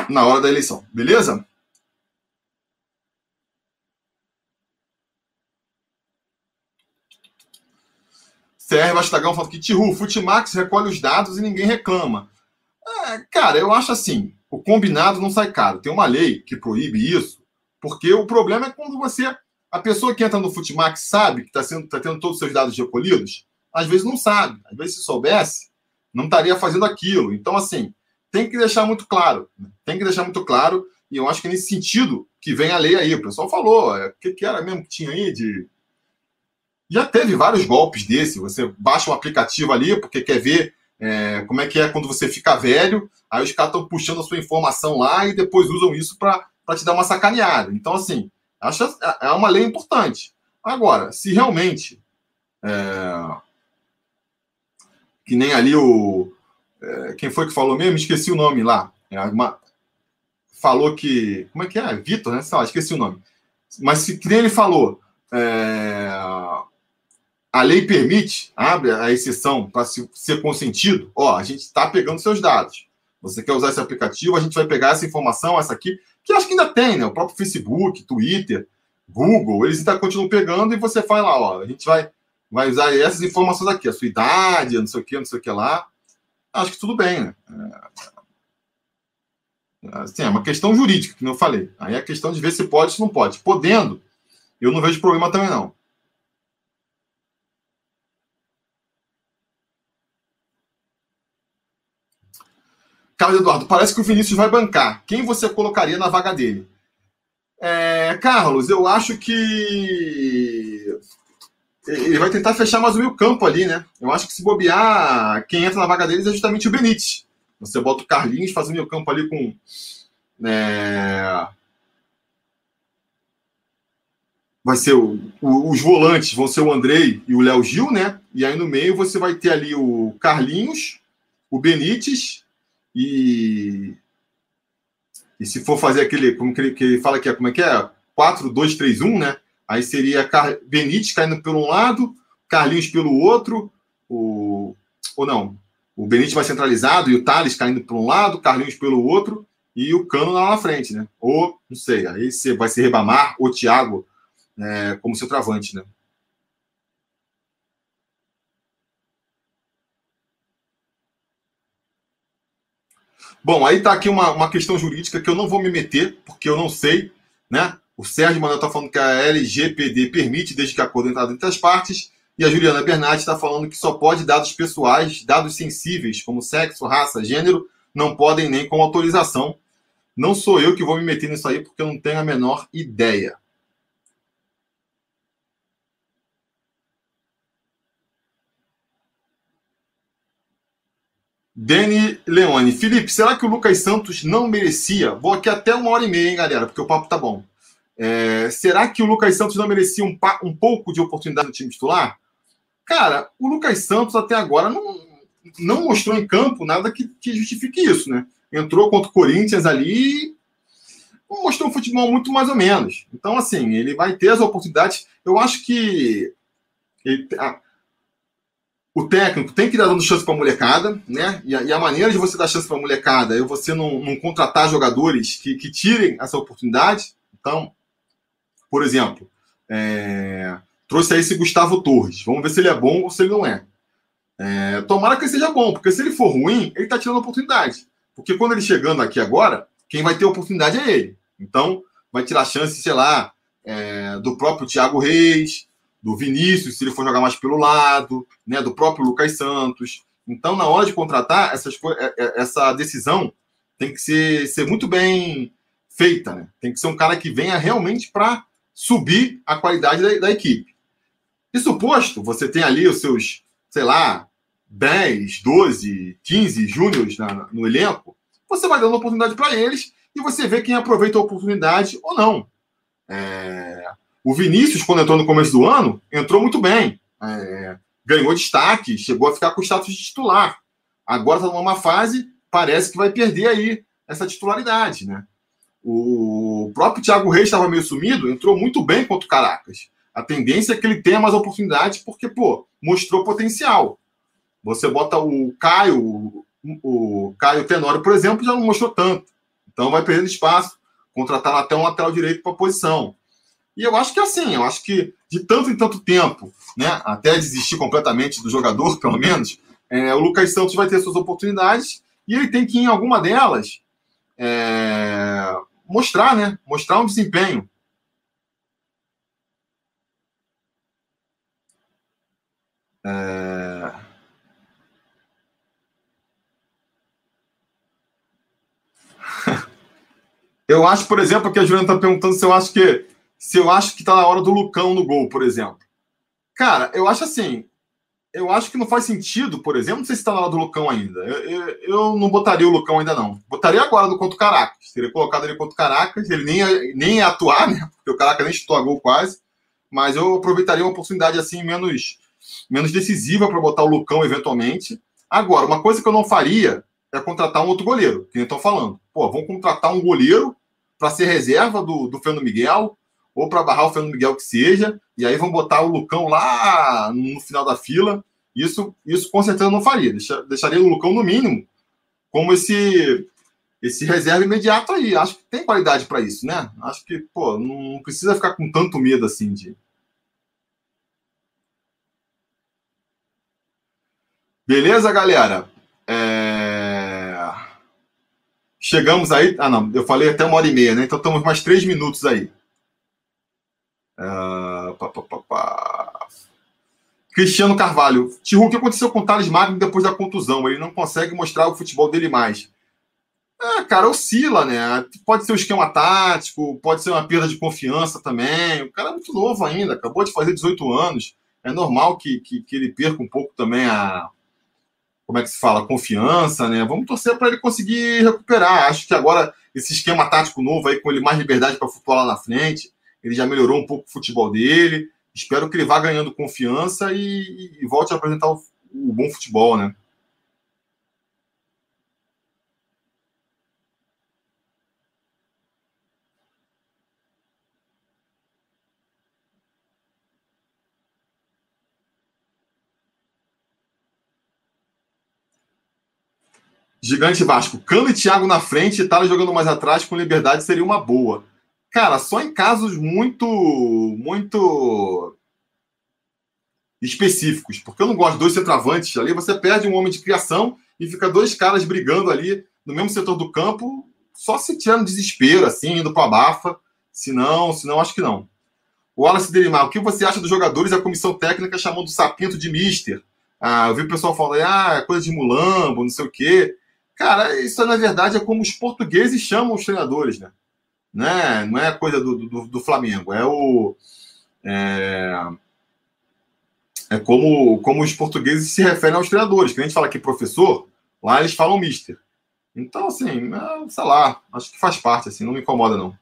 na hora da eleição. Beleza? CR Bastagão falando que Tihu, Futimax recolhe os dados e ninguém reclama. É, cara, eu acho assim, o combinado não sai caro. Tem uma lei que proíbe isso, porque o problema é quando você. A pessoa que entra no Futimax sabe que está tá tendo todos os seus dados recolhidos, às vezes não sabe. Às vezes, se soubesse, não estaria fazendo aquilo. Então, assim, tem que deixar muito claro. Né? Tem que deixar muito claro, e eu acho que é nesse sentido que vem a lei aí. O pessoal falou, é, o que, que era mesmo que tinha aí de já teve vários golpes desse. Você baixa um aplicativo ali porque quer ver é, como é que é quando você fica velho. Aí os caras estão puxando a sua informação lá e depois usam isso para te dar uma sacaneada. Então, assim, acho é uma lei importante. Agora, se realmente. É, que nem ali o. É, quem foi que falou mesmo? Esqueci o nome lá. É, uma, falou que. Como é que é? Vitor, né? Sei lá, esqueci o nome. Mas se, que nem ele falou. É, a lei permite, abre a exceção para ser consentido, ó, a gente está pegando seus dados. Você quer usar esse aplicativo, a gente vai pegar essa informação, essa aqui, que acho que ainda tem, né? O próprio Facebook, Twitter, Google, eles ainda continuam pegando e você faz lá, ó, a gente vai, vai usar essas informações aqui, a sua idade, não sei o que, não sei o que lá. Acho que tudo bem, né? É, assim, é uma questão jurídica, que eu falei. Aí é a questão de ver se pode se não pode. Podendo, eu não vejo problema também, não. Carlos Eduardo, parece que o Vinícius vai bancar. Quem você colocaria na vaga dele? É, Carlos, eu acho que ele vai tentar fechar mais o meio campo ali, né? Eu acho que se bobear, quem entra na vaga deles é justamente o Benítez. Você bota o Carlinhos, faz o meio campo ali com. É... Vai ser o, o, os volantes vão ser o Andrei e o Léo Gil, né? E aí no meio você vai ter ali o Carlinhos, o Benítez e, e se for fazer aquele, como que ele, que ele fala que é, como é que é? 4, 2, 3, 1, né? Aí seria Car... Benítez caindo pelo um lado, Carlinhos pelo outro, o... ou não, o Benítez mais centralizado e o Thales caindo por um lado, Carlinhos pelo outro e o Cano lá na frente, né? Ou, não sei, aí vai ser Rebamar ou Thiago é, como centroavante, né? Bom, aí está aqui uma, uma questão jurídica que eu não vou me meter, porque eu não sei, né? O Sérgio Manuel está falando que a LGPD permite, desde que acordo entre as partes, e a Juliana Bernardi está falando que só pode dados pessoais, dados sensíveis, como sexo, raça, gênero, não podem nem com autorização. Não sou eu que vou me meter nisso aí, porque eu não tenho a menor ideia. Dani Leone. Felipe, será que o Lucas Santos não merecia? Vou aqui até uma hora e meia, hein, galera, porque o papo tá bom. É, será que o Lucas Santos não merecia um, um pouco de oportunidade no time titular? Cara, o Lucas Santos até agora não, não mostrou em campo nada que, que justifique isso, né? Entrou contra o Corinthians ali e mostrou um futebol muito mais ou menos. Então, assim, ele vai ter as oportunidades. Eu acho que ele, o técnico tem que dar dando chance para a molecada, né? E a, e a, maneira de você dar chance para a molecada é você não, não contratar jogadores que, que, tirem essa oportunidade. Então, por exemplo, é, trouxe aí esse Gustavo Torres. Vamos ver se ele é bom ou se ele não é. é tomara que ele seja bom, porque se ele for ruim, ele está tirando a oportunidade. Porque quando ele chegando aqui agora, quem vai ter oportunidade é ele. Então, vai tirar chance, sei lá, é, do próprio Thiago Reis, do Vinícius, se ele for jogar mais pelo lado, né, do próprio Lucas Santos. Então, na hora de contratar, essas, é, é, essa decisão tem que ser, ser muito bem feita. Né? Tem que ser um cara que venha realmente para subir a qualidade da, da, equipe. Isso posto, você tem ali os seus sei lá, 10, 12, 15 júniores no elenco, você vai dando oportunidade para eles e você vê quem aproveita a oportunidade ou não. É... O Vinícius, quando entrou no começo do ano, entrou muito bem. É... Ganhou destaque, chegou a ficar com o status de titular. Agora está numa fase, parece que vai perder aí essa titularidade, né? O próprio Thiago Reis estava meio sumido, entrou muito bem contra o Caracas. A tendência é que ele tenha mais oportunidades, porque, pô, mostrou potencial. Você bota o Caio, o Caio Tenório, por exemplo, já não mostrou tanto. Então vai perdendo espaço, contratar até um lateral direito para a posição. E eu acho que é assim, eu acho que de tanto em tanto tempo, né, até desistir completamente do jogador, [laughs] pelo menos, é, o Lucas Santos vai ter suas oportunidades e ele tem que, em alguma delas, é, mostrar, né? Mostrar um desempenho. É... [laughs] Eu acho, por exemplo, que a Juliana está perguntando se eu acho que se eu acho que está na hora do Lucão no gol, por exemplo. Cara, eu acho assim. Eu acho que não faz sentido, por exemplo, não sei se está na hora do Lucão ainda. Eu, eu, eu, não botaria o Lucão ainda, não. Botaria agora do contra o Caracas. Teria colocado ele contra o Caracas, ele nem ia, nem ia atuar, né? Porque o Caracas nem chutou a gol quase. Mas eu aproveitaria uma oportunidade assim menos, menos decisiva para botar o Lucão eventualmente. Agora, uma coisa que eu não faria é contratar um outro goleiro, que nem estão falando. Pô, vamos contratar um goleiro para ser reserva do, do Fernando Miguel, ou para barrar o Fernando Miguel que seja, e aí vão botar o Lucão lá no final da fila. Isso, isso com certeza não faria. Deixa, deixaria o Lucão no mínimo como esse esse reserva imediato aí. Acho que tem qualidade para isso, né? Acho que, pô, não precisa ficar com tanto medo assim de. Beleza, galera? É... Chegamos aí. Ah, não, eu falei até uma hora e meia, né? Então estamos mais três minutos aí. Pá, pá, pá, Cristiano Carvalho. Tihu, o que aconteceu com o Thales Magno depois da contusão? Ele não consegue mostrar o futebol dele mais. É, cara, oscila, né? Pode ser um esquema tático, pode ser uma perda de confiança também. O cara é muito novo ainda, acabou de fazer 18 anos. É normal que, que, que ele perca um pouco também a. Como é que se fala? Confiança, né? Vamos torcer para ele conseguir recuperar. Acho que agora esse esquema tático novo aí, com ele mais liberdade para flutuar lá na frente, ele já melhorou um pouco o futebol dele. Espero que ele vá ganhando confiança e, e volte a apresentar o, o bom futebol, né? Gigante Vasco. Cano e Thiago na frente, Itália jogando mais atrás com liberdade seria uma boa. Cara, só em casos muito, muito específicos, porque eu não gosto de dois centroavantes ali, você perde um homem de criação e fica dois caras brigando ali no mesmo setor do campo, só se no desespero, assim, indo para a bafa, se não, se não, acho que não. O Wallace Delimar, o que você acha dos jogadores e a comissão técnica chamando o Sapinto de mister? Ah, eu vi o pessoal falando, ah, é coisa de mulambo, não sei o quê. Cara, isso na verdade é como os portugueses chamam os treinadores, né? Né? Não é coisa do, do, do Flamengo, é o. É, é como, como os portugueses se referem aos treinadores. Que a gente fala aqui professor, lá eles falam mister. Então, assim, é, sei lá, acho que faz parte, assim, não me incomoda, não.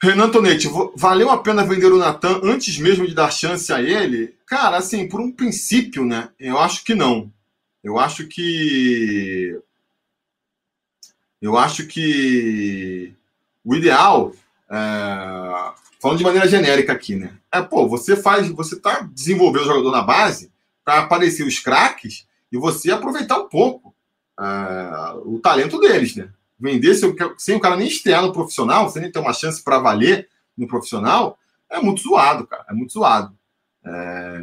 Renan Tonetti, valeu a pena vender o Natan antes mesmo de dar chance a ele? Cara, assim, por um princípio, né? Eu acho que não. Eu acho que. Eu acho que o ideal, é... falando de maneira genérica aqui, né? É, pô, você faz, você tá desenvolvendo o jogador na base para aparecer os craques e você aproveitar um pouco é... o talento deles, né? Vender sem, sem o cara nem estrear no profissional, sem nem ter uma chance para valer no profissional, é muito zoado, cara. É muito zoado. É,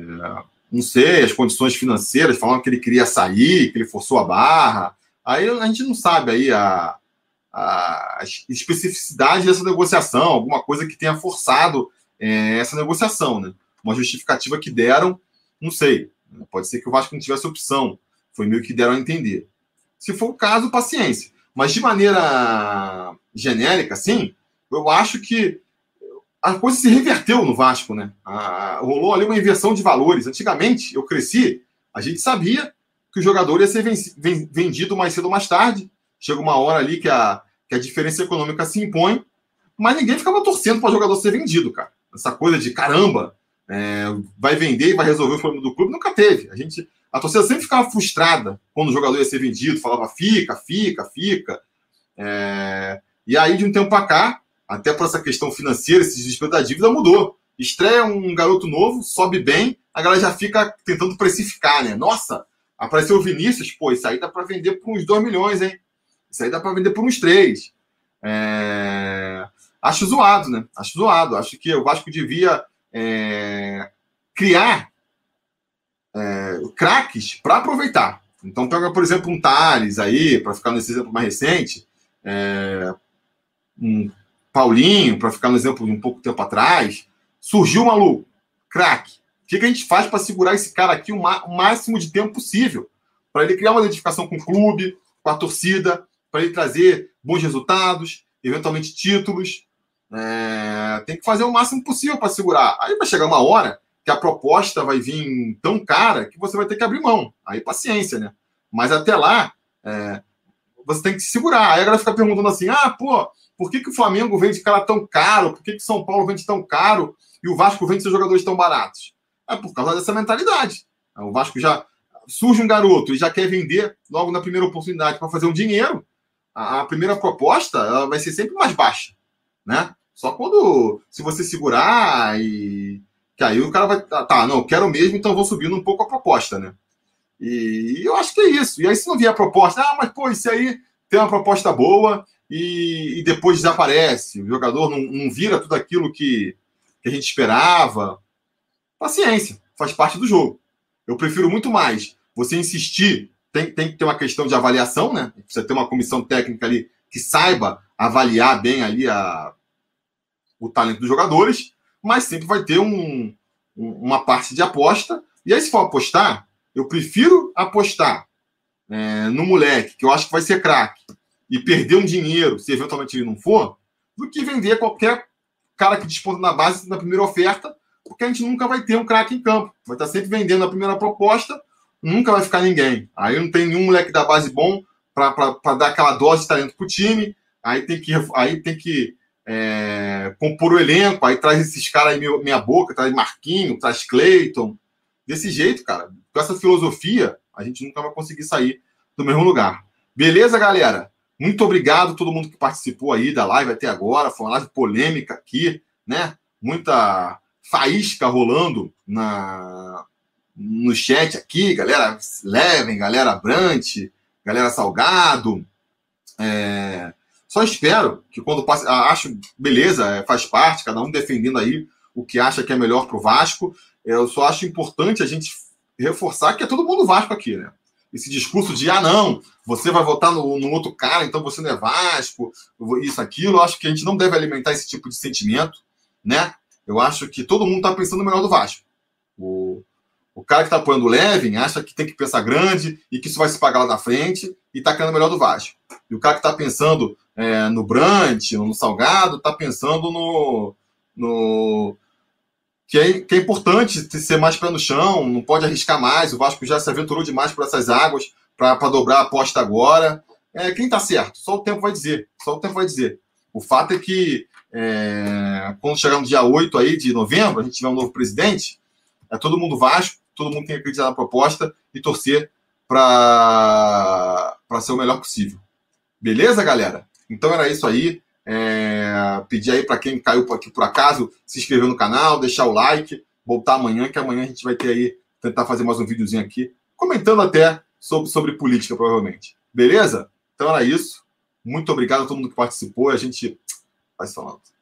não sei, as condições financeiras, falando que ele queria sair, que ele forçou a barra. Aí a gente não sabe aí a, a especificidade dessa negociação, alguma coisa que tenha forçado é, essa negociação, né? Uma justificativa que deram, não sei. Pode ser que o Vasco não tivesse opção. Foi meio que deram a entender. Se for o caso, paciência. Mas de maneira genérica, assim, eu acho que a coisa se reverteu no Vasco, né? A, rolou ali uma inversão de valores. Antigamente, eu cresci, a gente sabia que o jogador ia ser vendido mais cedo ou mais tarde. Chega uma hora ali que a, que a diferença econômica se impõe, mas ninguém ficava torcendo para o jogador ser vendido, cara. Essa coisa de caramba, é, vai vender e vai resolver o problema do clube, nunca teve. A gente, a torcida sempre ficava frustrada quando o jogador ia ser vendido, falava fica, fica, fica. É, e aí, de um tempo para cá, até por essa questão financeira, esse desespero da dívida mudou. Estreia um garoto novo, sobe bem, a galera já fica tentando precificar, né? Nossa, apareceu o Vinícius, pô, isso aí dá para vender por uns 2 milhões, hein? Isso aí dá para vender por uns 3. É... Acho zoado, né? Acho zoado. Acho que o Vasco devia é... criar é... craques para aproveitar. Então, pega, por exemplo, um Thales aí, para ficar nesse exemplo mais recente, é... um Paulinho, para ficar no exemplo de um pouco tempo atrás. Surgiu um maluco, craque. O que, a gente faz para segurar esse cara aqui o, o máximo de tempo possível? Para ele criar uma identificação com o clube, com a torcida, para ele trazer bons resultados, eventualmente títulos. É, tem que fazer o máximo possível para segurar. Aí vai chegar uma hora que a proposta vai vir tão cara que você vai ter que abrir mão. Aí paciência, né? Mas até lá, é, você tem que se segurar. Aí a galera fica perguntando assim: ah, pô, por que, que o Flamengo vende cara tão caro? Por que, que São Paulo vende tão caro e o Vasco vende seus jogadores tão baratos? É por causa dessa mentalidade. O Vasco já surge um garoto e já quer vender logo na primeira oportunidade para fazer um dinheiro a, a primeira proposta ela vai ser sempre mais baixa, né? Só quando, se você segurar e que aí o cara vai, tá, tá, não, quero mesmo, então vou subindo um pouco a proposta, né? E, e eu acho que é isso. E aí se não vier a proposta, ah, mas pô, isso aí tem uma proposta boa e, e depois desaparece, o jogador não, não vira tudo aquilo que, que a gente esperava. Paciência, faz parte do jogo. Eu prefiro muito mais você insistir tem, tem que ter uma questão de avaliação, né? Precisa ter uma comissão técnica ali que saiba avaliar bem ali a, o talento dos jogadores, mas sempre vai ter um, um, uma parte de aposta. E aí, se for apostar, eu prefiro apostar é, no moleque, que eu acho que vai ser craque, e perder um dinheiro, se eventualmente ele não for, do que vender qualquer cara que disponta na base na primeira oferta, porque a gente nunca vai ter um craque em campo. Vai estar sempre vendendo a primeira proposta nunca vai ficar ninguém. Aí não tem nenhum moleque da base bom para dar aquela dose de talento pro time. Aí tem que, aí tem que é, compor o elenco, aí traz esses caras aí meia boca, traz Marquinho, traz Cleiton. Desse jeito, cara, com essa filosofia, a gente nunca vai conseguir sair do mesmo lugar. Beleza, galera? Muito obrigado a todo mundo que participou aí da live até agora. Foi uma live polêmica aqui, né? Muita faísca rolando na, no chat aqui, galera Leven, galera Brant, galera Salgado. É, só espero que quando passe. Ah, acho, beleza, é, faz parte, cada um defendendo aí o que acha que é melhor para o Vasco. Eu só acho importante a gente reforçar que é todo mundo Vasco aqui, né? Esse discurso de, ah, não, você vai votar no, no outro cara, então você não é Vasco, isso, aquilo. Eu acho que a gente não deve alimentar esse tipo de sentimento, né? Eu acho que todo mundo está pensando melhor do Vasco. O, o cara que está apoiando o Levin acha que tem que pensar grande e que isso vai se pagar lá na frente e está querendo melhor do Vasco. E o cara que está pensando é, no Brant, no Salgado, está pensando no. no que é, que é importante ser mais pé no chão, não pode arriscar mais. O Vasco já se aventurou demais por essas águas para dobrar a aposta agora. É, quem está certo? Só o tempo vai dizer. Só o tempo vai dizer. O fato é que é, quando chegar no dia 8 aí de novembro, a gente tiver um novo presidente, é todo mundo Vasco, todo mundo tem que acreditar na proposta e torcer para ser o melhor possível. Beleza, galera? Então era isso aí. É, pedir aí para quem caiu aqui por acaso se inscrever no canal, deixar o like, voltar amanhã, que amanhã a gente vai ter aí, tentar fazer mais um videozinho aqui, comentando até sobre, sobre política, provavelmente. Beleza? Então era isso. Muito obrigado a todo mundo que participou. A gente vai falando.